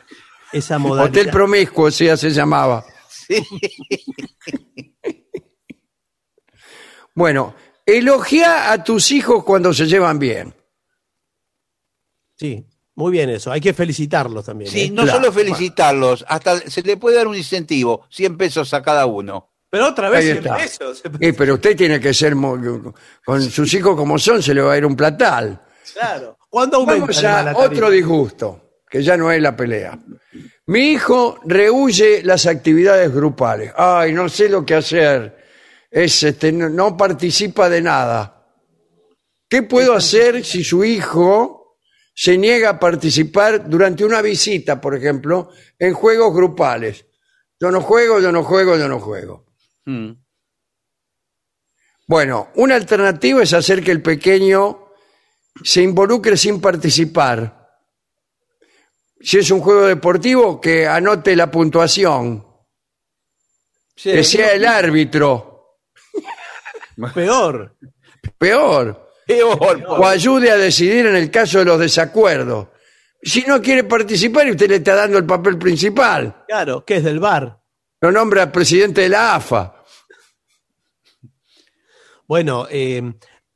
esa modalidad. Hotel promiscuo, sí, se llamaba. Sí. Bueno, elogia a tus hijos cuando se llevan bien. Sí, muy bien eso. Hay que felicitarlos también. Sí, ¿eh? no Claro. solo felicitarlos, hasta se le puede dar un incentivo, 100 pesos a cada uno. Pero otra vez Ahí 100 está. pesos. Eh, pero usted tiene que ser, con sus hijos como son, se le va a ir un platal. Claro. ¿Cuándo aumenta Vamos a otro disgusto, que ya no es la pelea. Mi hijo rehuye las actividades grupales. Ay, no sé lo que hacer. Es, este, no, no participa de nada. ¿Qué puedo hacer si su hijo se niega a participar durante una visita, por ejemplo, en juegos grupales? Yo no juego, yo no juego, yo no juego. Mm. Bueno, una alternativa es hacer que el pequeño se involucre sin participar. Si es un juego deportivo, que anote la puntuación, Sí, que sea el árbitro, Peor. peor, peor, o ayude a decidir en el caso de los desacuerdos. Si no quiere participar y usted le está dando el papel principal, Claro, que es del bar. lo nombra presidente de la AFA. Bueno, eh,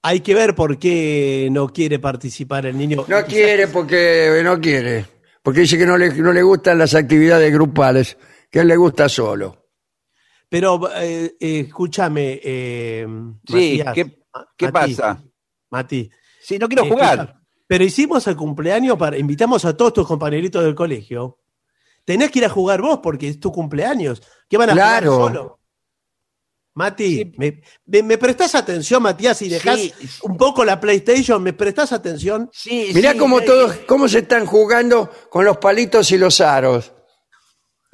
hay que ver por qué no quiere participar el niño. No quiere porque no quiere, porque dice que no le, no le gustan las actividades grupales, que a él le gusta solo. Pero eh, eh, escúchame, eh, Sí, Matías, ¿qué, Ma- qué Mati, pasa? Mati, Sí, no quiero eh, jugar. escucha, Pero hicimos el cumpleaños para invitamos a todos tus compañeritos del colegio. Tenés que ir a jugar vos porque es tu cumpleaños. ¿Qué van a Claro. jugar solo? Mati, me, me- me prestás atención, Matías, y dejás Sí. un poco la PlayStation? ¿Me prestás atención? Sí, Mirá sí, cómo todos, cómo se están jugando con los palitos y los aros.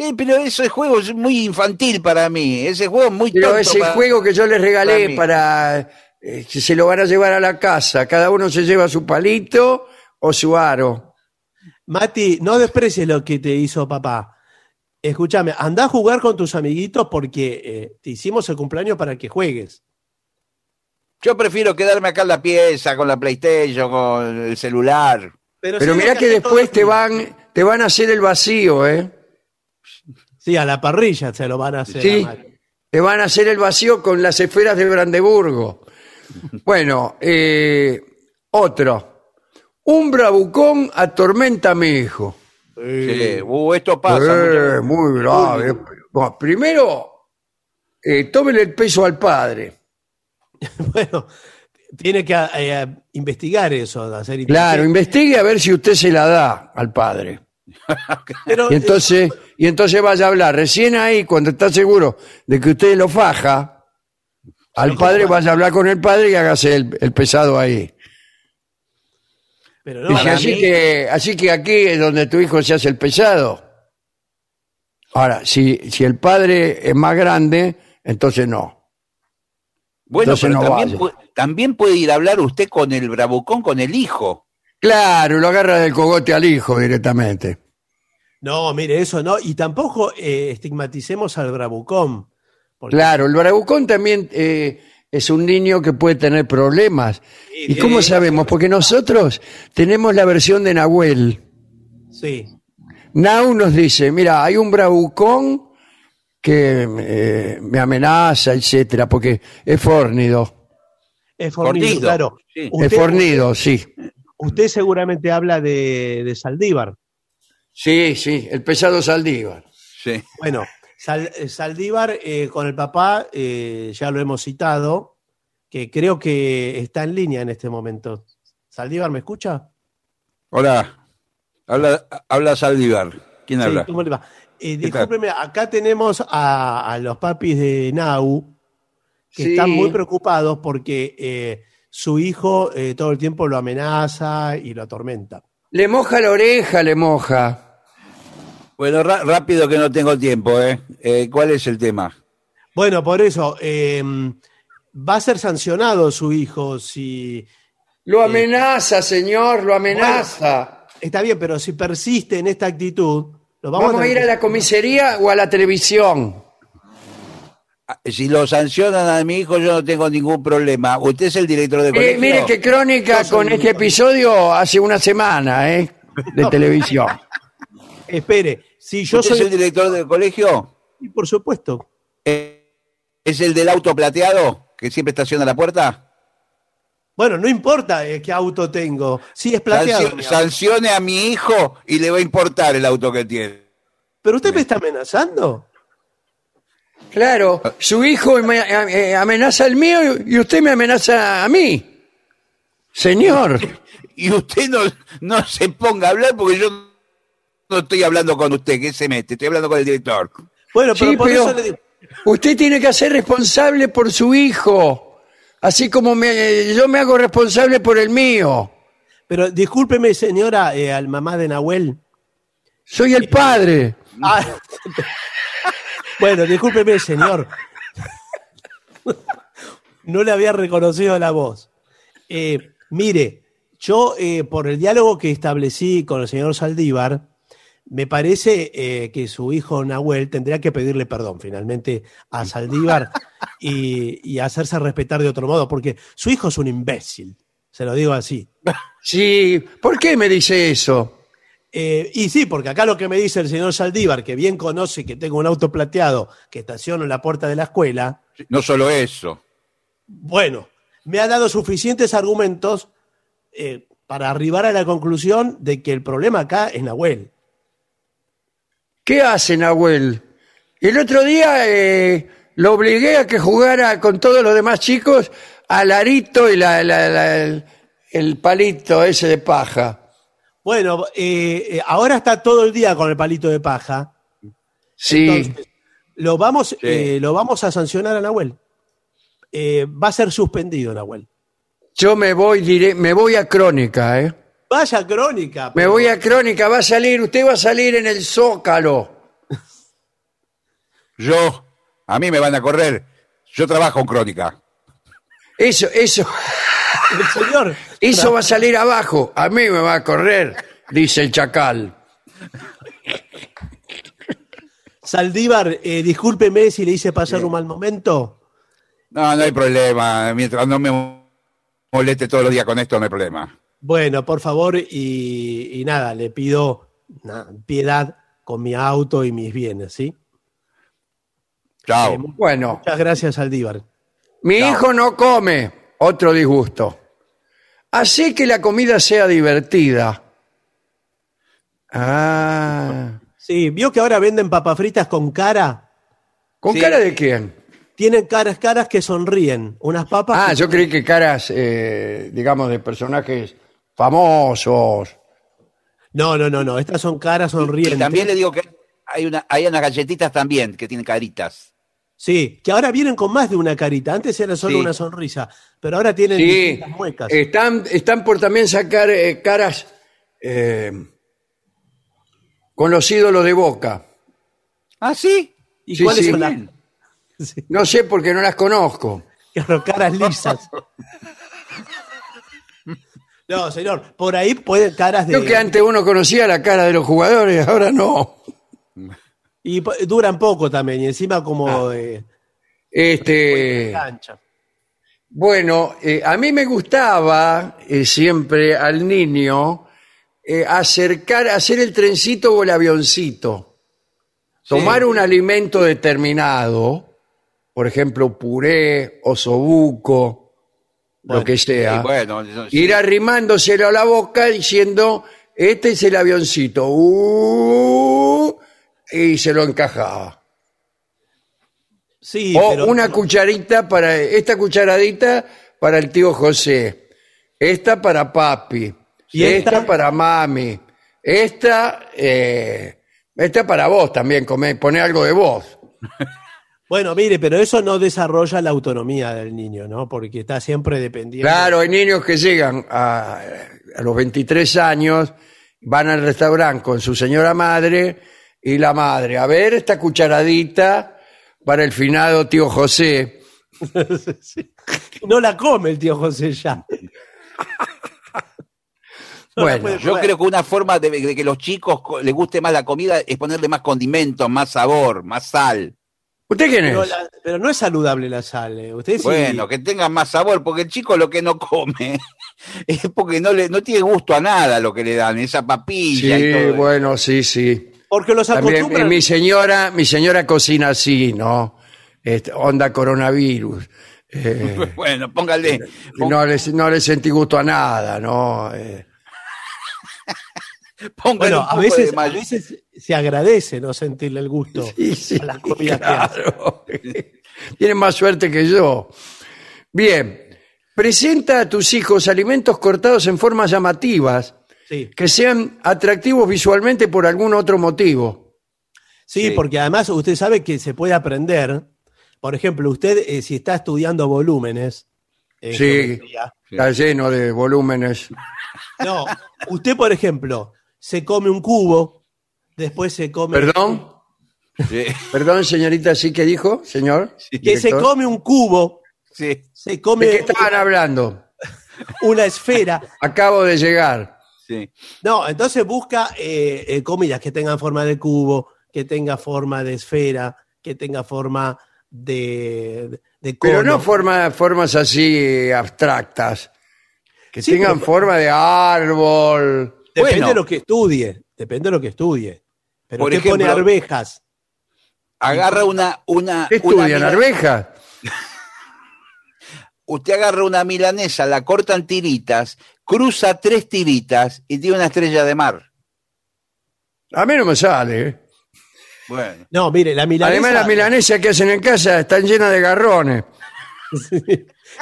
Eh, pero ese juego es muy infantil para mí. Ese juego es muy Pero tonto ese para- juego que yo les regalé para, eh, que se lo van a llevar a la casa. Cada uno se lleva su palito o su aro. Mati, no desprecies lo que te hizo papá. Escúchame, anda a jugar con tus amiguitos porque eh, te hicimos el cumpleaños para que juegues. Yo prefiero quedarme acá en la pieza con la PlayStation, con el celular. Pero mirá que después te van, te van a hacer el vacío, ¿eh? Sí, a la parrilla se lo van a hacer. Sí, a van a hacer el vacío con las esferas de Brandeburgo. Bueno, eh, otro. Un bravucón atormenta a mi hijo. Sí, uh, esto pasa. Eh, muy grave. Bueno, primero, eh, tómele el peso al padre. Bueno, tiene que eh, investigar eso, hacer Claro, investigue a ver si usted se la da al padre. Pero, Y entonces, y entonces vaya a hablar. Recién ahí, cuando está seguro de que usted lo faja, al padre vaya a hablar con el padre y hágase el, el pesado ahí. pero no, Dice, para así, mí- que, así que aquí es donde tu hijo se hace el pesado. Ahora, si, si el padre es más grande, entonces no. Bueno, Entonces pero no también, vaya. pu- también puede ir a hablar usted con el bravucón, con el hijo. Claro, lo agarra del cogote al hijo directamente. No, mire, eso no. Y tampoco eh, estigmaticemos al bravucón. porque- Claro, el bravucón también eh, es un niño que puede tener problemas. ¿Y cómo sabemos? Porque nosotros tenemos la versión de Nahuel. Sí. Nau nos dice, mira, hay un bravucón que eh, me amenaza, etcétera, porque es fornido. Es fornido, Fornido, claro. sí. Es fornido, sí. Usted seguramente habla de, de Saldívar. Sí, sí, el pesado Saldívar. Sí. Bueno, Sal- eh, Saldívar eh, con el papá, eh, ya lo hemos citado, que creo que está en línea en este momento. Saldívar, ¿me escucha? Hola. Habla, habla Saldívar. ¿Quién Sí, habla? ¿cómo le va? Eh, acá tenemos a, a los papis de Nau que Sí. están muy preocupados porque eh, su hijo eh, todo el tiempo lo amenaza y lo atormenta. Le moja la oreja, le moja. Bueno, rápido que no tengo tiempo, ¿eh? Eh, ¿Cuál es el tema? Bueno, por eso, eh, va a ser sancionado su hijo si... Lo amenaza, señor, lo amenaza. Está bien, pero si persiste en esta actitud, lo vamos, Vamos, a ir a la comisaría o a la televisión. Si lo sancionan a mi hijo, yo no tengo ningún problema. ¿Usted es el director de Eh, colegio? mire que Crónica con este episodio hace una semana, ¿eh? De televisión. Espere, si yo ¿Usted soy... es el director del colegio? Sí, Por supuesto. Eh, ¿Es el del auto plateado que siempre estaciona a la puerta? Bueno, no importa eh, qué auto tengo. Sí, es plateado. Sancio- sancione a mi hijo y le va a importar el auto que tiene. ¿Pero usted me está amenazando? Claro, su hijo me- eh, amenaza al mío y usted me amenaza a mí. Señor, Y usted no, no se ponga a hablar porque yo no estoy hablando con usted, que se mete, estoy hablando con el director. Bueno, pero Sí, por pero- eso le digo... usted tiene que ser responsable por su hijo, así como me- yo me hago responsable por el mío. Pero discúlpeme, señora, eh, al mamá de Nahuel. Soy el padre. Ah, bueno, discúlpeme, señor. No le había reconocido la voz. Eh, mire, yo eh, por el diálogo que establecí con el señor Saldívar, me parece eh, que su hijo Nahuel tendría que pedirle perdón finalmente a Saldívar y, y hacerse respetar de otro modo, porque su hijo es un imbécil, se lo digo así. Sí, ¿por qué me dice eso? Eh, y sí, porque acá lo que me dice el señor Saldívar, que bien conoce que tengo un auto plateado que estaciono en la puerta de la escuela, No solo eso. bueno, me ha dado suficientes argumentos eh, para arribar a la conclusión de que el problema acá es Nahuel. ¿Qué hace Nahuel? El otro día eh, lo obligué a que jugara con todos los demás chicos al arito y la- la- la- el, el palito ese de paja. Bueno, eh, eh, ahora está todo el día con el palito de paja. Sí, Entonces, lo vamos, eh, lo vamos a sancionar a Nahuel. Eh, va a ser suspendido, Nahuel. yo me voy, diré, me voy a Crónica, ¿eh? Vaya crónica. Me voy a Crónica, va a salir, usted va a salir en el Zócalo. Yo, a mí me van a correr. Yo trabajo en crónica. Eso, eso, señor. eso va a salir abajo. A mí me va a correr, dice el chacal. Saldívar, eh, discúlpeme si le hice pasar un mal momento. No, no hay problema. Mientras no me moleste todos los días con esto, no hay problema. Bueno, por favor, y, y nada, le pido na- piedad con mi auto y mis bienes, ¿sí? Chao. Eh, Bueno, muchas gracias, Saldívar. mi hijo no come, otro disgusto. Así que la comida sea divertida. Ah, Sí, vio que ahora venden papas fritas con cara. ¿con Sí. cara de quién? Tienen caras, caras que sonríen. Unas papas. Ah, que- yo creí que caras, eh, digamos, de personajes famosos. No, no, no, no. Estas son caras Y sonrientes. también le digo que hay, una, hay unas galletitas también que tienen caritas. Sí, que ahora vienen con más de una carita. Antes era solo Sí. una sonrisa, pero ahora tienen Sí, distintas muecas. están, están por también sacar eh, caras eh, con los ídolos de Boca. ¿Ah, sí? ¿Y sí, cuáles son las No sé porque no las conozco. claro, caras lisas? No, señor, por ahí pueden caras de. Creo que antes uno conocía la cara de los jugadores, ahora no. Y duran poco también, y encima como Ah. eh, Este, cancha. bueno, eh, a mí me gustaba eh, siempre al niño eh, acercar, hacer el trencito o el avioncito. tomar un alimento determinado, por ejemplo, puré, osobuco, lo que sea, Sí, bueno, eso sí. ir arrimándoselo a la boca diciendo, este es el avioncito, uh", y se lo encajaba. Sí, o pero una cucharita para, esta cucharadita para el tío José, esta para papi, ¿Y esta? esta? para mami, esta, eh, esta para vos también, come, poné algo de vos. bueno, mire, pero eso no desarrolla la autonomía del niño, ¿no? Porque está siempre dependiendo. Claro, hay niños que llegan a, a los 23 años, van al restaurante con su señora madre y la madre, a ver esta cucharadita para el finado tío José. Sí. No la come el tío José ya. No Bueno, Yo creo que una forma de, de que los chicos co- les guste más la comida es ponerle más condimentos, más sabor, más sal. ¿Usted quién Pero, es? la- pero no es saludable la sal. eh. Usted sí- Bueno, que tengan más sabor, porque el chico lo que no come es porque no le no tiene gusto a nada lo que le dan, esa papilla y Sí, todo. bueno, sí, sí. Porque los También acostumbran. mi señora, mi señora cocina así, ¿no? Este, onda coronavirus. Eh, Bueno, póngale. pon- no, le, no le sentí gusto a nada, ¿no? Eh, póngale Bueno, un a poco veces, a veces se agradece no sentirle el gusto sí, sí, a las comidas que hace. Tienen más suerte que yo. Bien, presenta a tus hijos alimentos cortados en formas llamativas Sí. que sean atractivos visualmente por algún otro motivo. Sí, Sí. porque además usted sabe que se puede aprender. Por ejemplo, usted eh, si está estudiando volúmenes. en Sí. Está lleno de volúmenes. No, usted, por ejemplo, se come un cubo, después se come. ¿Perdón? Sí, Perdón, señorita, ¿sí que dijo, señor? Que se come un cubo, sí, se ¿De come qué estaban hablando? una esfera. Acabo de llegar. Sí. No, entonces busca eh, eh, comidas que tengan forma de cubo, que tenga forma de esfera, que tenga forma de, de cono. Pero no forma, formas así abstractas. Que Sí, tengan pero- forma de árbol. Depende Bueno. de lo que estudie, depende de lo que estudie. Pero Por usted pone ejemplo- arvejas. Agarra una, una, ¿Qué estudian? ¿Arvejas? Usted agarra una milanesa, la corta en tiritas, cruza tres tiritas y tiene una estrella de mar. A mí no me sale. ¿eh? Bueno, No, mire, la milanesa Además, las milanesas que hacen en casa están llenas de garrones.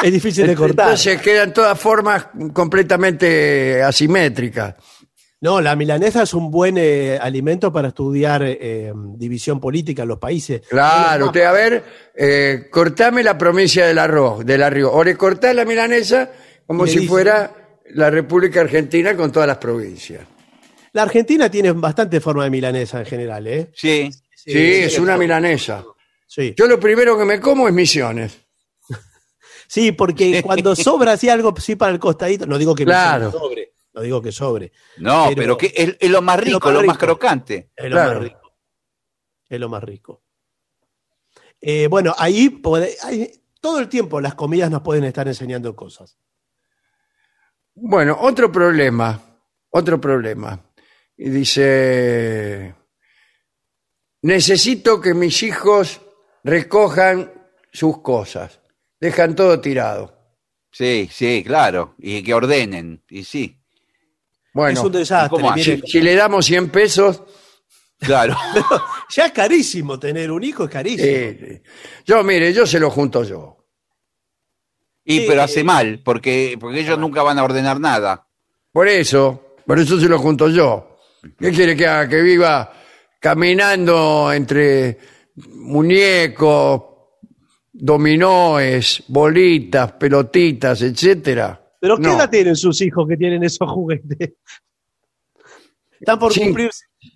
es difícil de cortar. Entonces quedan todas formas completamente asimétricas. No, la milanesa es un buen eh, alimento para estudiar eh, división política en los países. Claro, usted a ver, eh, cortame la provincia del arroz, del arroz. O le cortás la milanesa como si dice- fuera la República Argentina con todas las provincias. La Argentina tiene bastante forma de milanesa en general, ¿eh? sí. Sí, es una milanesa. Sí, Yo lo primero que me como es misiones. sí porque cuando sobra así algo sí para el costadito, no digo que Claro. sobre, no digo que sobre, No, Pero- pero, que es, es lo más es lo rico, más lo más crocante. es lo Claro. más rico. Es lo más rico. Eh, bueno, ahí puede- hay- todo el tiempo las comidas nos pueden estar enseñando cosas. Bueno, otro problema, otro problema. Y dice, necesito que mis hijos recojan sus cosas. Dejan todo tirado. Sí, sí, claro. Y que ordenen. Y sí, Bueno, es un desastre. ¿cómo mire. si, si le damos 100 pesos, claro. ya es carísimo tener un hijo, es carísimo. eh, yo mire, yo se lo junto yo. Y Sí. pero hace mal, porque, porque ellos nunca van a ordenar nada. Por eso, por eso se lo junto yo. ¿Qué quiere que haga? Que viva caminando entre muñecos, dominóes, bolitas, pelotitas, etcétera. Pero ¿qué No. edad tienen sus hijos que tienen esos juguetes? Están por Sí. cumplir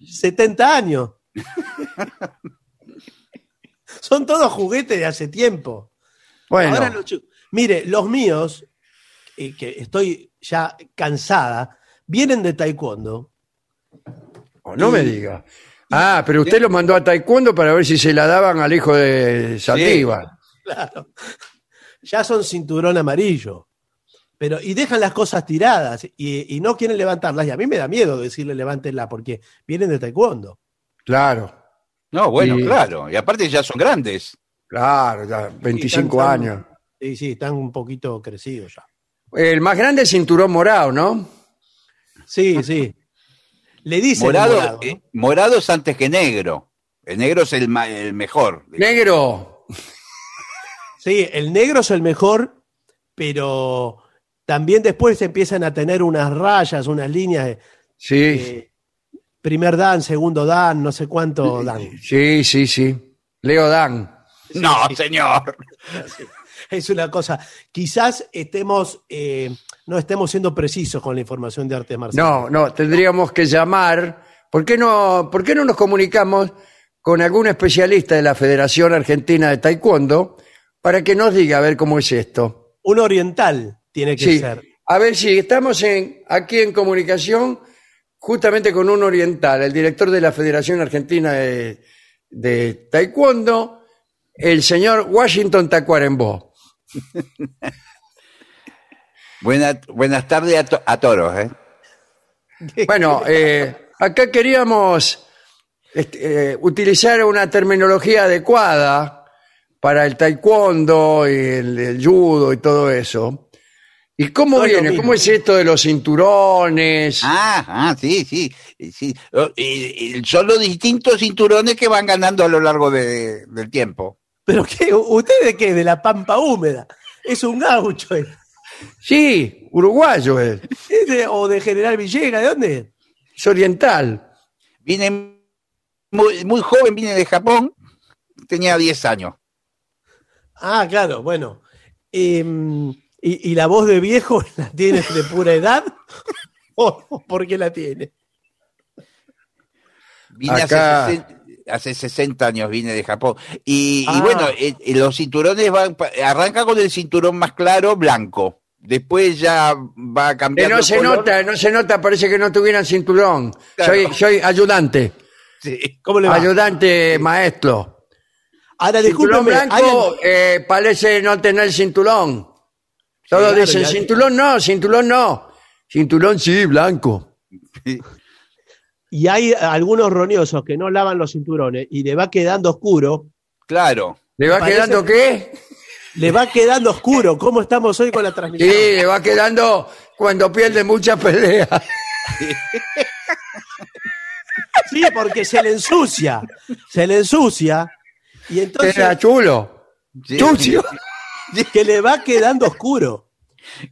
70 años. Son todos juguetes de hace tiempo. Bueno, Ahora los Mire, los míos, eh, que estoy ya cansada, vienen de taekwondo. no me diga. Ah, pero usted lo mandó a taekwondo para ver si se la daban al hijo de Saldívar. Claro. Ya son cinturón amarillo. Pero, y dejan las cosas tiradas y, y no quieren levantarlas. Y a mí me da miedo decirle levántenla porque vienen de taekwondo. Claro. No, bueno, claro. Y aparte ya son grandes. Claro, ya, 25 tan- años. Sí, sí, están un poquito crecidos ya. El más grande es cinturón morado, ¿no? Sí, sí. Le dicen Morado, morado, ¿no? eh, morado es antes que negro. El negro es el mejor. Negro. Sí, el negro es el mejor, pero también después empiezan a tener unas rayas, unas líneas de Sí, eh, primer dan, segundo dan, no sé cuánto dan. sí, sí, sí. Leo Dan. No, señor. Es una cosa. Quizás estemos, eh, no estemos siendo precisos con la información de artes marciales. No, no, tendríamos que llamar. ¿Por qué no, por qué no nos comunicamos con algún especialista de la Federación Argentina de Taekwondo para que nos diga a ver cómo es esto? Un oriental tiene que Sí. ser. A ver si estamos en, aquí en comunicación justamente con un oriental, el director de la Federación Argentina de, de Taekwondo, el señor Washington Tacuarembó. Buena- buenas tardes a, to- a toros, ¿eh? Bueno, eh, acá queríamos este, eh, utilizar una terminología adecuada para el taekwondo y el, el judo y todo eso. ¿Y cómo viene? ¿Cómo es esto de los cinturones? Ah, ah, sí, sí. sí. Oh, y- y son los distintos cinturones que van ganando a lo largo de- del tiempo. ¿Pero qué? ¿Usted de qué? De la pampa húmeda. Es un gaucho. ¿eh? Sí, uruguayo es, ¿Es de- o de General Villegas, ¿de dónde? es oriental. Vine muy, muy joven, vine de Japón, tenía 10 años. Ah, claro, bueno. Em, ¿y, y la voz de viejo la tiene de pura edad? ¿O por qué la tiene? Vine Acá- hace, 60, hace 60 años, vine de Japón. Y, y Ah. bueno, eh, eh, los cinturones van, arranca con el cinturón más claro, blanco. Después ya va Que cambiando. no el se color. nota, no se nota, parece que no tuvieran cinturón. Claro. Soy, soy ayudante, Sí. ¿Cómo le va? ayudante maestro. Ahora, Cinturón discúlpeme. blanco eh, parece no tener cinturón. Todos claro, dicen cinturón no, cinturón no. Cinturón sí, blanco. Y hay algunos roñosos que no lavan los cinturones y le va quedando oscuro. Claro. ¿Le va Parece- quedando qué? Le va quedando oscuro. ¿Cómo estamos hoy con la Sí, transmisión? le va quedando cuando pierde muchas peleas. Sí, porque se le ensucia. Se le ensucia. Y entonces Era chulo. Sí. Chucio. que le va quedando oscuro.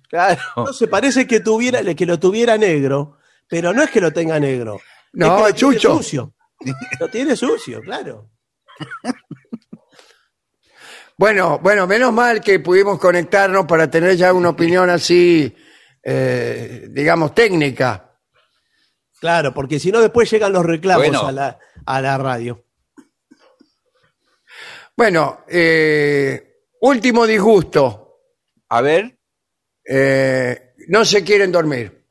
Claro. Entonces parece que tuviera, que lo tuviera negro, pero no es que lo tenga negro. No, es que lo tiene sucio. Lo tiene sucio, claro. Bueno, bueno, menos mal que pudimos conectarnos para tener ya una opinión así, eh, digamos, técnica. Claro, porque si no después llegan los reclamos Bueno. a, la, a la radio. Bueno, eh, último disgusto. A ver. Eh, no se quieren dormir.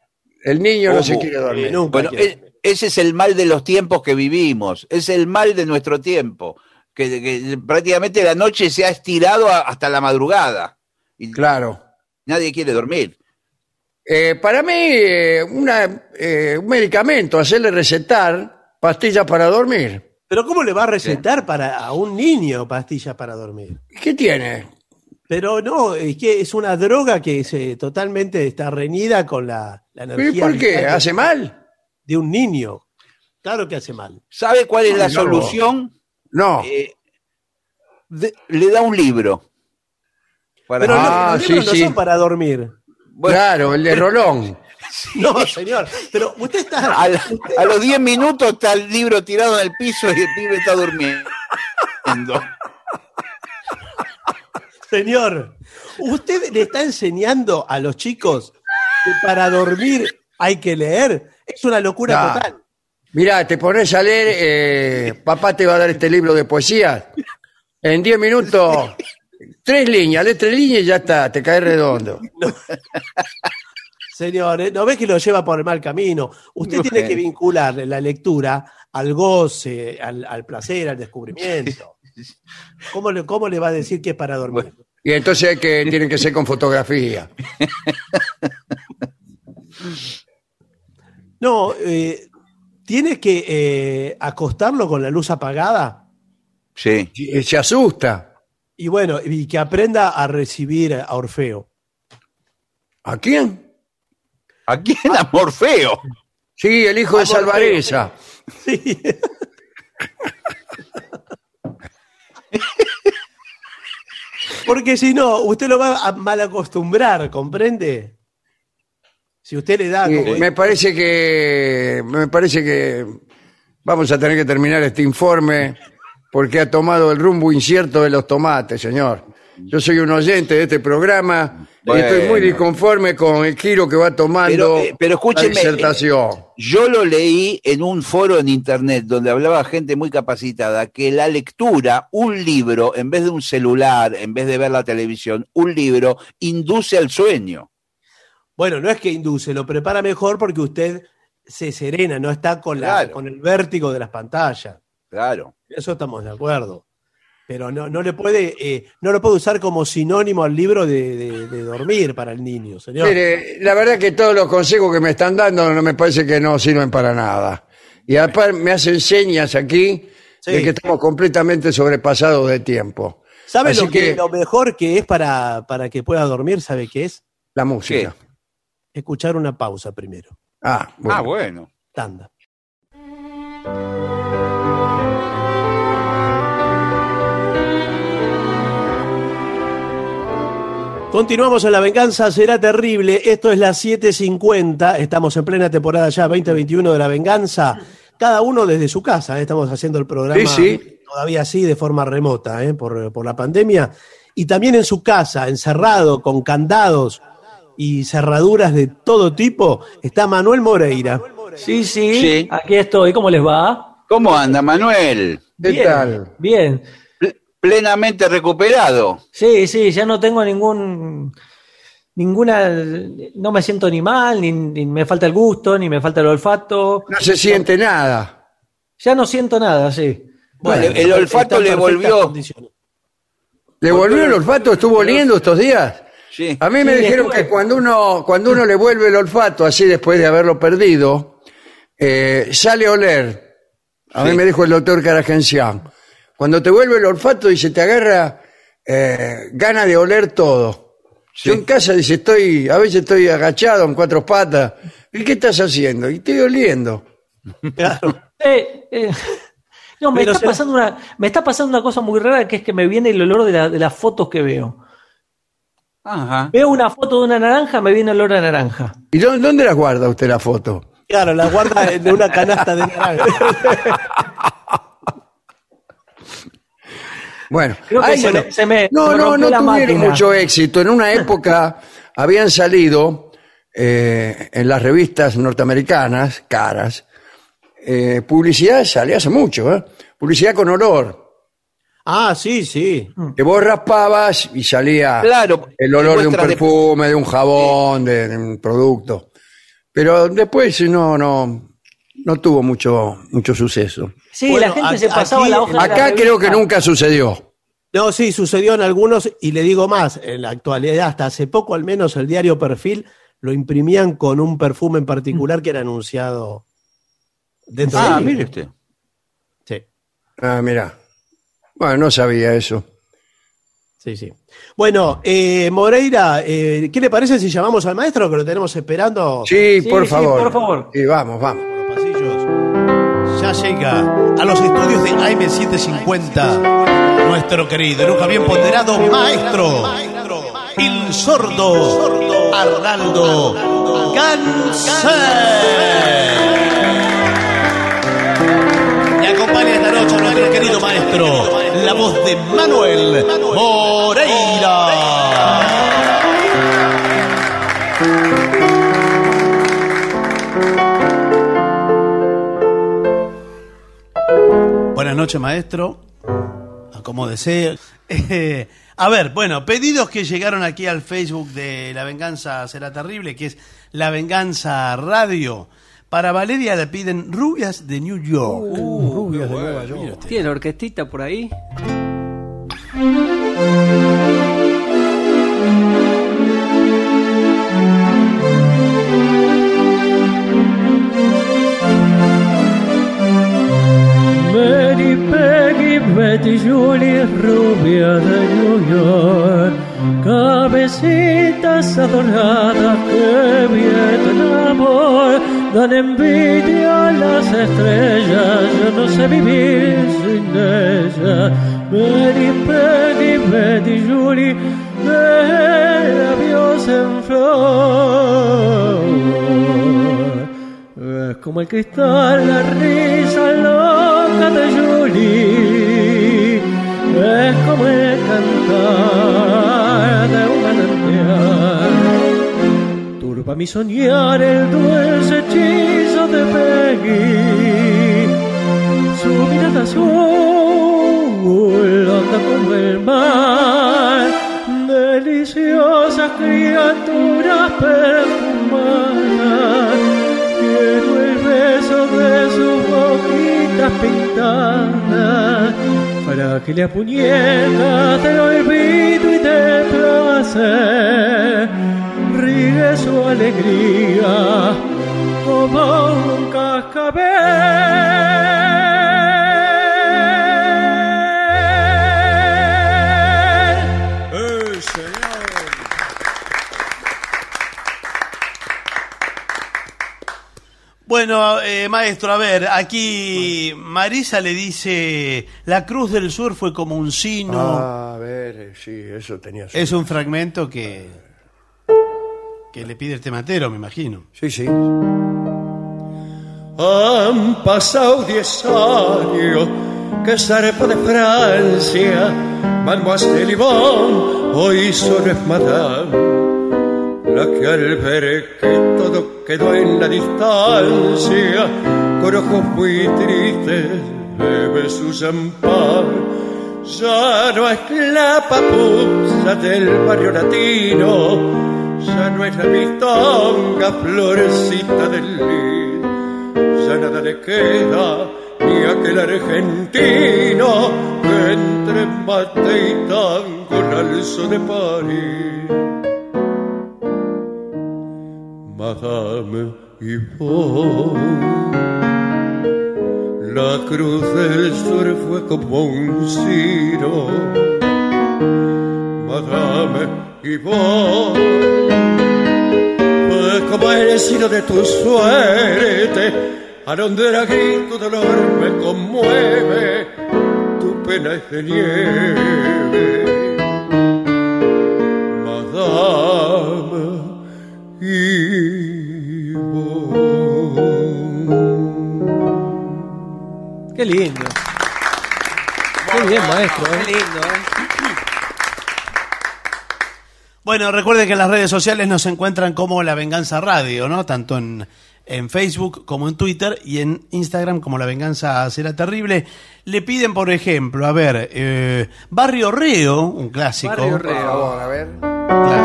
El niño no se quiere dormir. Eh, nunca Bueno, quiere. e- ese es el mal de los tiempos que vivimos. Es el mal de nuestro tiempo. Que, que prácticamente la noche se ha estirado a- hasta la madrugada. Y Claro. nadie quiere dormir. Eh, para mí, eh, una, eh, un medicamento, hacerle recetar pastillas para dormir. Pero ¿cómo le va a recetar para a un niño pastillas para dormir? ¿Qué tiene? Pero no, es que es una droga que se totalmente está reñida con la, la ¿Y energía por qué? ¿Hace mal? de un niño. Claro que hace mal. ¿Sabe cuál es la No. solución? No. Eh, de- le da un libro. Para- Pero no, Ah, los libros sí, no sí. son para dormir. Bueno, Claro, el de Rolón. No, señor. Pero usted está. a, la- a los 10 minutos está el libro tirado en el piso y el pibe está durmiendo. Señor, usted le está enseñando a los chicos que para dormir hay que leer. Es una locura total. Mirá, te pones a leer, eh, papá te va a dar este libro de poesía. En 10 minutos, tres líneas, lees tres líneas y ya está, te caes redondo. ¿Eh? ¿no ve que lo lleva por el mal camino? Usted No, tiene eh. que vincular la lectura al goce, al, al placer, al descubrimiento. ¿Cómo le, ¿Cómo le va a decir que es para dormir? Y entonces hay que, tienen que ser con fotografía. No, eh, tiene que eh, acostarlo con la luz apagada Sí. eh, se asusta. Y bueno, y que aprenda a recibir a Orfeo. ¿A quién? ¿A quién? A Morfeo. Sí, el hijo de. Salvareza. Sí. Porque si no, usted lo va a mal acostumbrar, ¿comprende? Si usted le da Sí, como me parece que me parece que vamos a tener que terminar este informe porque ha tomado el rumbo incierto de los tomates, señor. Yo soy un oyente de este programa y estoy muy disconforme con el giro que va tomando Pero, eh, pero escúcheme, la disertación. Yo lo leí en un foro en internet donde hablaba gente muy capacitada que la lectura, un libro, en vez de un celular, en vez de ver la televisión, un libro induce al sueño. Bueno, no es que induce, lo prepara mejor porque usted se serena, no está con, la, Claro. con el vértigo de las pantallas. Claro. Eso estamos de acuerdo. Pero no, no le puede, eh, no lo puede usar como sinónimo al libro de, de- de dormir para el niño, señor. Mire, la verdad que todos los consejos que me están dando no me parece que no sirven para nada. Y aparte me hacen señas aquí Sí. de que estamos completamente sobrepasados de tiempo. ¿Sabe Así lo, que, que- lo mejor que es para, para que pueda dormir? ¿Sabe qué es? La música. Escuchar una pausa primero. Ah, bueno. Ah, bueno. Tanda. Continuamos en La Venganza Será Terrible. Esto es las 7.50. Estamos en plena temporada ya 2021 de La Venganza. Cada uno desde su casa. ¿eh? Estamos haciendo el programa Sí, sí. todavía así de forma remota ¿eh? por, por la pandemia. Y también en su casa, encerrado, con candados y cerraduras de todo tipo, está Manuel Moreira. Sí, sí, Sí. aquí estoy. ¿Cómo les va? ¿Cómo anda, Manuel? ¿Qué bien, tal? Bien. Ple- Plenamente recuperado. Sí, sí, ya no tengo ningún. Ninguna. No me siento ni mal, ni, ni me falta el gusto, ni me falta el olfato. No se siente nada. Ya no siento nada, sí. Bueno, el olfato le volvió. ¿Le volvió el olfato? ¿Estuvo oliendo estos días? Sí. A mí me Sí, dijeron estuve- que cuando uno, cuando uno le vuelve el olfato, así después de haberlo perdido, eh, sale a oler. A mí me dijo el doctor Caragencián. Cuando te vuelve el olfato, dice, te agarra eh, gana de oler todo. Yo en casa, dice, estoy, a veces estoy agachado en cuatro patas. ¿Y qué estás haciendo? Y estoy oliendo. Claro. Eh, eh, no, me Pero está, pasando una, me está pasando una cosa muy rara que es que me viene el olor de, la- de las fotos que veo. Ajá. Veo una foto de una naranja, me viene olor a naranja. ¿Y dó- dónde las guarda usted la foto? Claro, la guarda en una canasta de naranja. Bueno, Creo que ay, se me- se me- no, no, no la tuvieron máquina. mucho éxito. En una época habían salido eh, en las revistas norteamericanas, caras, eh, publicidad sale hace mucho, ¿eh? publicidad con olor. Ah, sí, sí. Que vos raspabas y salía Claro. el olor de un de- perfume, de un jabón, de, de un producto. Pero después no, no, no tuvo mucho, mucho suceso. Sí, Bueno, la gente aquí- se pasaba aquí- la hoja de la Acá creo que nunca sucedió. No, sí, sucedió en algunos, y le digo más, en la actualidad, hasta hace poco al menos, el diario Perfil lo imprimían con un perfume en particular que era anunciado dentro Ah, del mire usted. Sí, Ah, mira. Bueno, no sabía eso. sí, sí. Bueno, eh, Moreira, eh, ¿qué le parece si llamamos al maestro que lo tenemos esperando Sí, Sí, por sí, favor. por favor. Y vamos, vamos. Llega a los estudios de AM750 nuestro querido, nunca bien ponderado maestro, el sordo Arnaldo Gansé. Y acompaña esta noche nuestro querido maestro, la voz de Manuel. Buenas noches, maestro. Acomódese. Eh, a ver, bueno, pedidos que llegaron aquí al Facebook de La Venganza Será Terrible, que es La Venganza Radio. Para Valeria le piden rubias de New York. rubias de Nueva York. ¿Tiene orquestita por ahí? Peggy, Betty Julie, rubia de New York, cabecitas adoradas que vienen dan envidia a las estrellas, yo no sé vivir sin ellas. Betty, Betty, Betty Julie, de labios en flor. Es como el cristal, la risa loca de Julie. Es como el cantar de un manantial. Turba mi soñar el dulce hechizo de Peggy. Su mirada azul, onda como el mar. Deliciosas criaturas perfumadas quiero el beso de sus boquitas pintadas, frágiles puñetas del olvido y de placer, ríe su alegría como un cascabel. Bueno, eh, maestro, a ver, aquí Marisa le dice, la Cruz del Sur fue como un sino. Ah, a ver, eh, sí, eso tenía su- Es un fragmento que, que le pide el tematero, me imagino. Sí, sí. Han pasado diez años que zarpa de Francia, Mademoiselle Yvonne, hoy solo es Madame, la que al ver que todo quedó en la distancia, con ojos muy tristes bebe su champán. Ya no es la papusa del barrio latino, ya no es la mistonga florecita del lid ya nada le queda ni aquel argentino que entre mate y tango el alzo de París. Madame Yvonne, la cruz del sur fue como un ciro. Madame Yvonne, fue como el cielo de tu suerte, a donde el grito dolor me conmueve, tu pena es de nieve. Qué lindo. Qué bien, maestro. ¿eh? Qué lindo, Bueno, recuerden que en las redes sociales nos encuentran como La Venganza Radio, ¿no? Tanto en, en Facebook como en Twitter y en Instagram como La Venganza Será Terrible. Le piden, por ejemplo, a ver, eh, Barrio Reo, un clásico. Barrio Reo. Por favor, a ver. Clásico.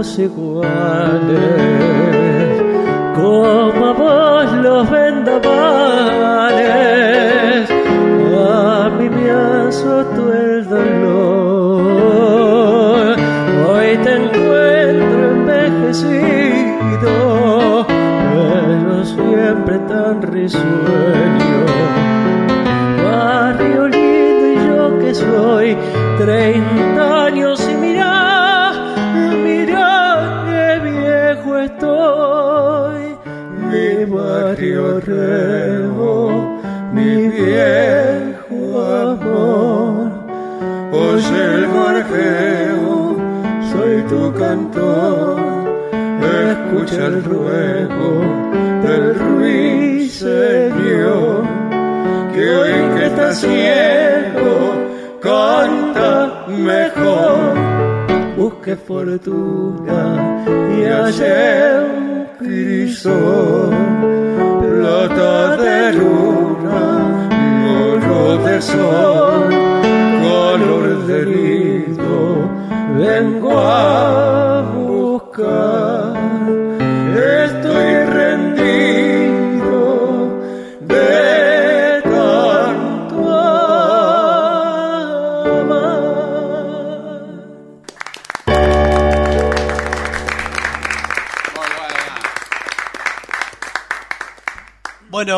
Iguales, como vos los vendavales, a mí me azotó el dolor, hoy te encuentro envejecido, pero siempre tan risueño. Barrio lindo y yo que soy treinta remo, mi viejo amor, oye el gorjeo, soy tu cantor, escucha el ruego del ruiseñor que hoy que está ciego canta mejor. Busque fortuna y hallé un crisol, plata de luna, oro de sol, color de nido, vengo a buscar.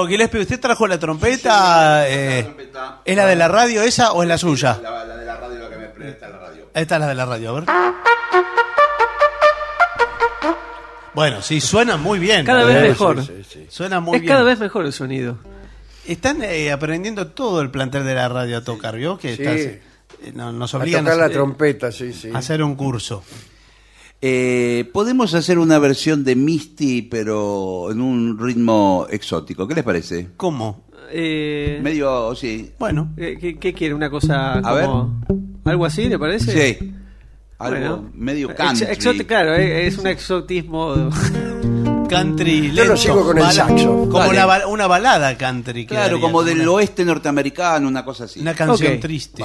Gillespie, ¿usted trajo la trompeta? eh, ¿Es la de la radio esa o es la suya? La, de la radio la que me presta la radio. Esta es la de la radio, a ver. Bueno, sí, suena muy bien. Cada vez mejor. sí, sí, sí. Suena muy es bien. cada vez mejor el sonido. Están eh, aprendiendo todo el plantel de la radio a tocar, ¿vio? Que Sí. estás- eh, no- nos A obligan tocar la trompeta, sí, sí. a hacer un curso. Eh, Podemos hacer una versión de Misty, pero en un ritmo exótico. ¿Qué les parece? ¿Cómo? Eh, Medio, sí. Bueno. eh, ¿qué, qué quiere? ¿Una cosa A ver. como... ¿Algo así, le parece? Sí. Algo Bueno. medio Ex- country. exótico, claro, eh, es un exotismo. Country Yo lo lento, sigo con el saxo. Como la una balada country. Claro, como del una, oeste norteamericano, una cosa así. una canción triste.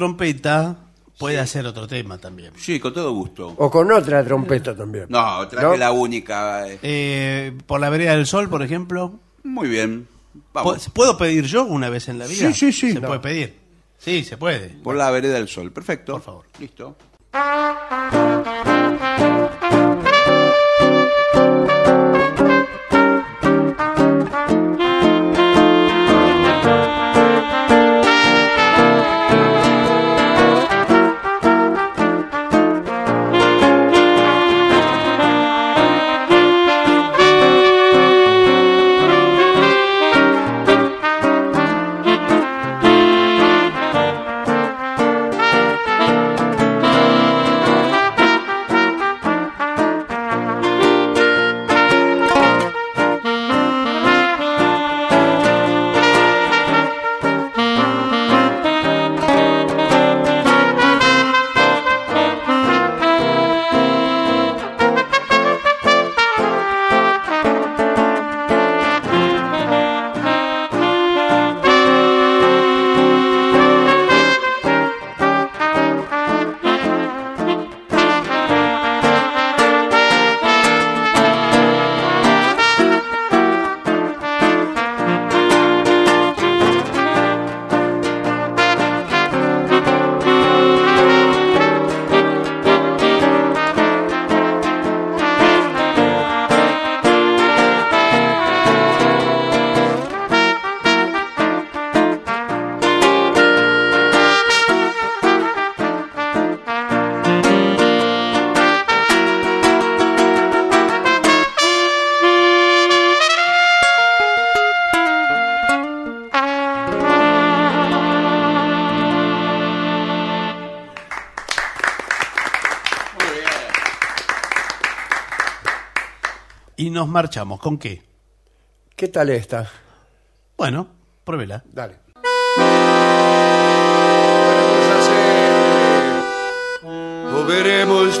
Trompeta puede hacer otro tema también. Sí, con todo gusto. O con otra trompeta también. No, traje ¿No? la única. eh. Eh, por la vereda del sol, por ejemplo. Muy bien. Vamos. ¿Pu- ¿Puedo pedir yo una vez en la vida? Sí, sí, sí. Se No. puede pedir. Sí, se puede. Por la vereda del sol. Perfecto. Por favor. Listo. marchamos. ¿Con qué? ¿Qué tal esta? Bueno, pruébela. Dale. Pues Volveremos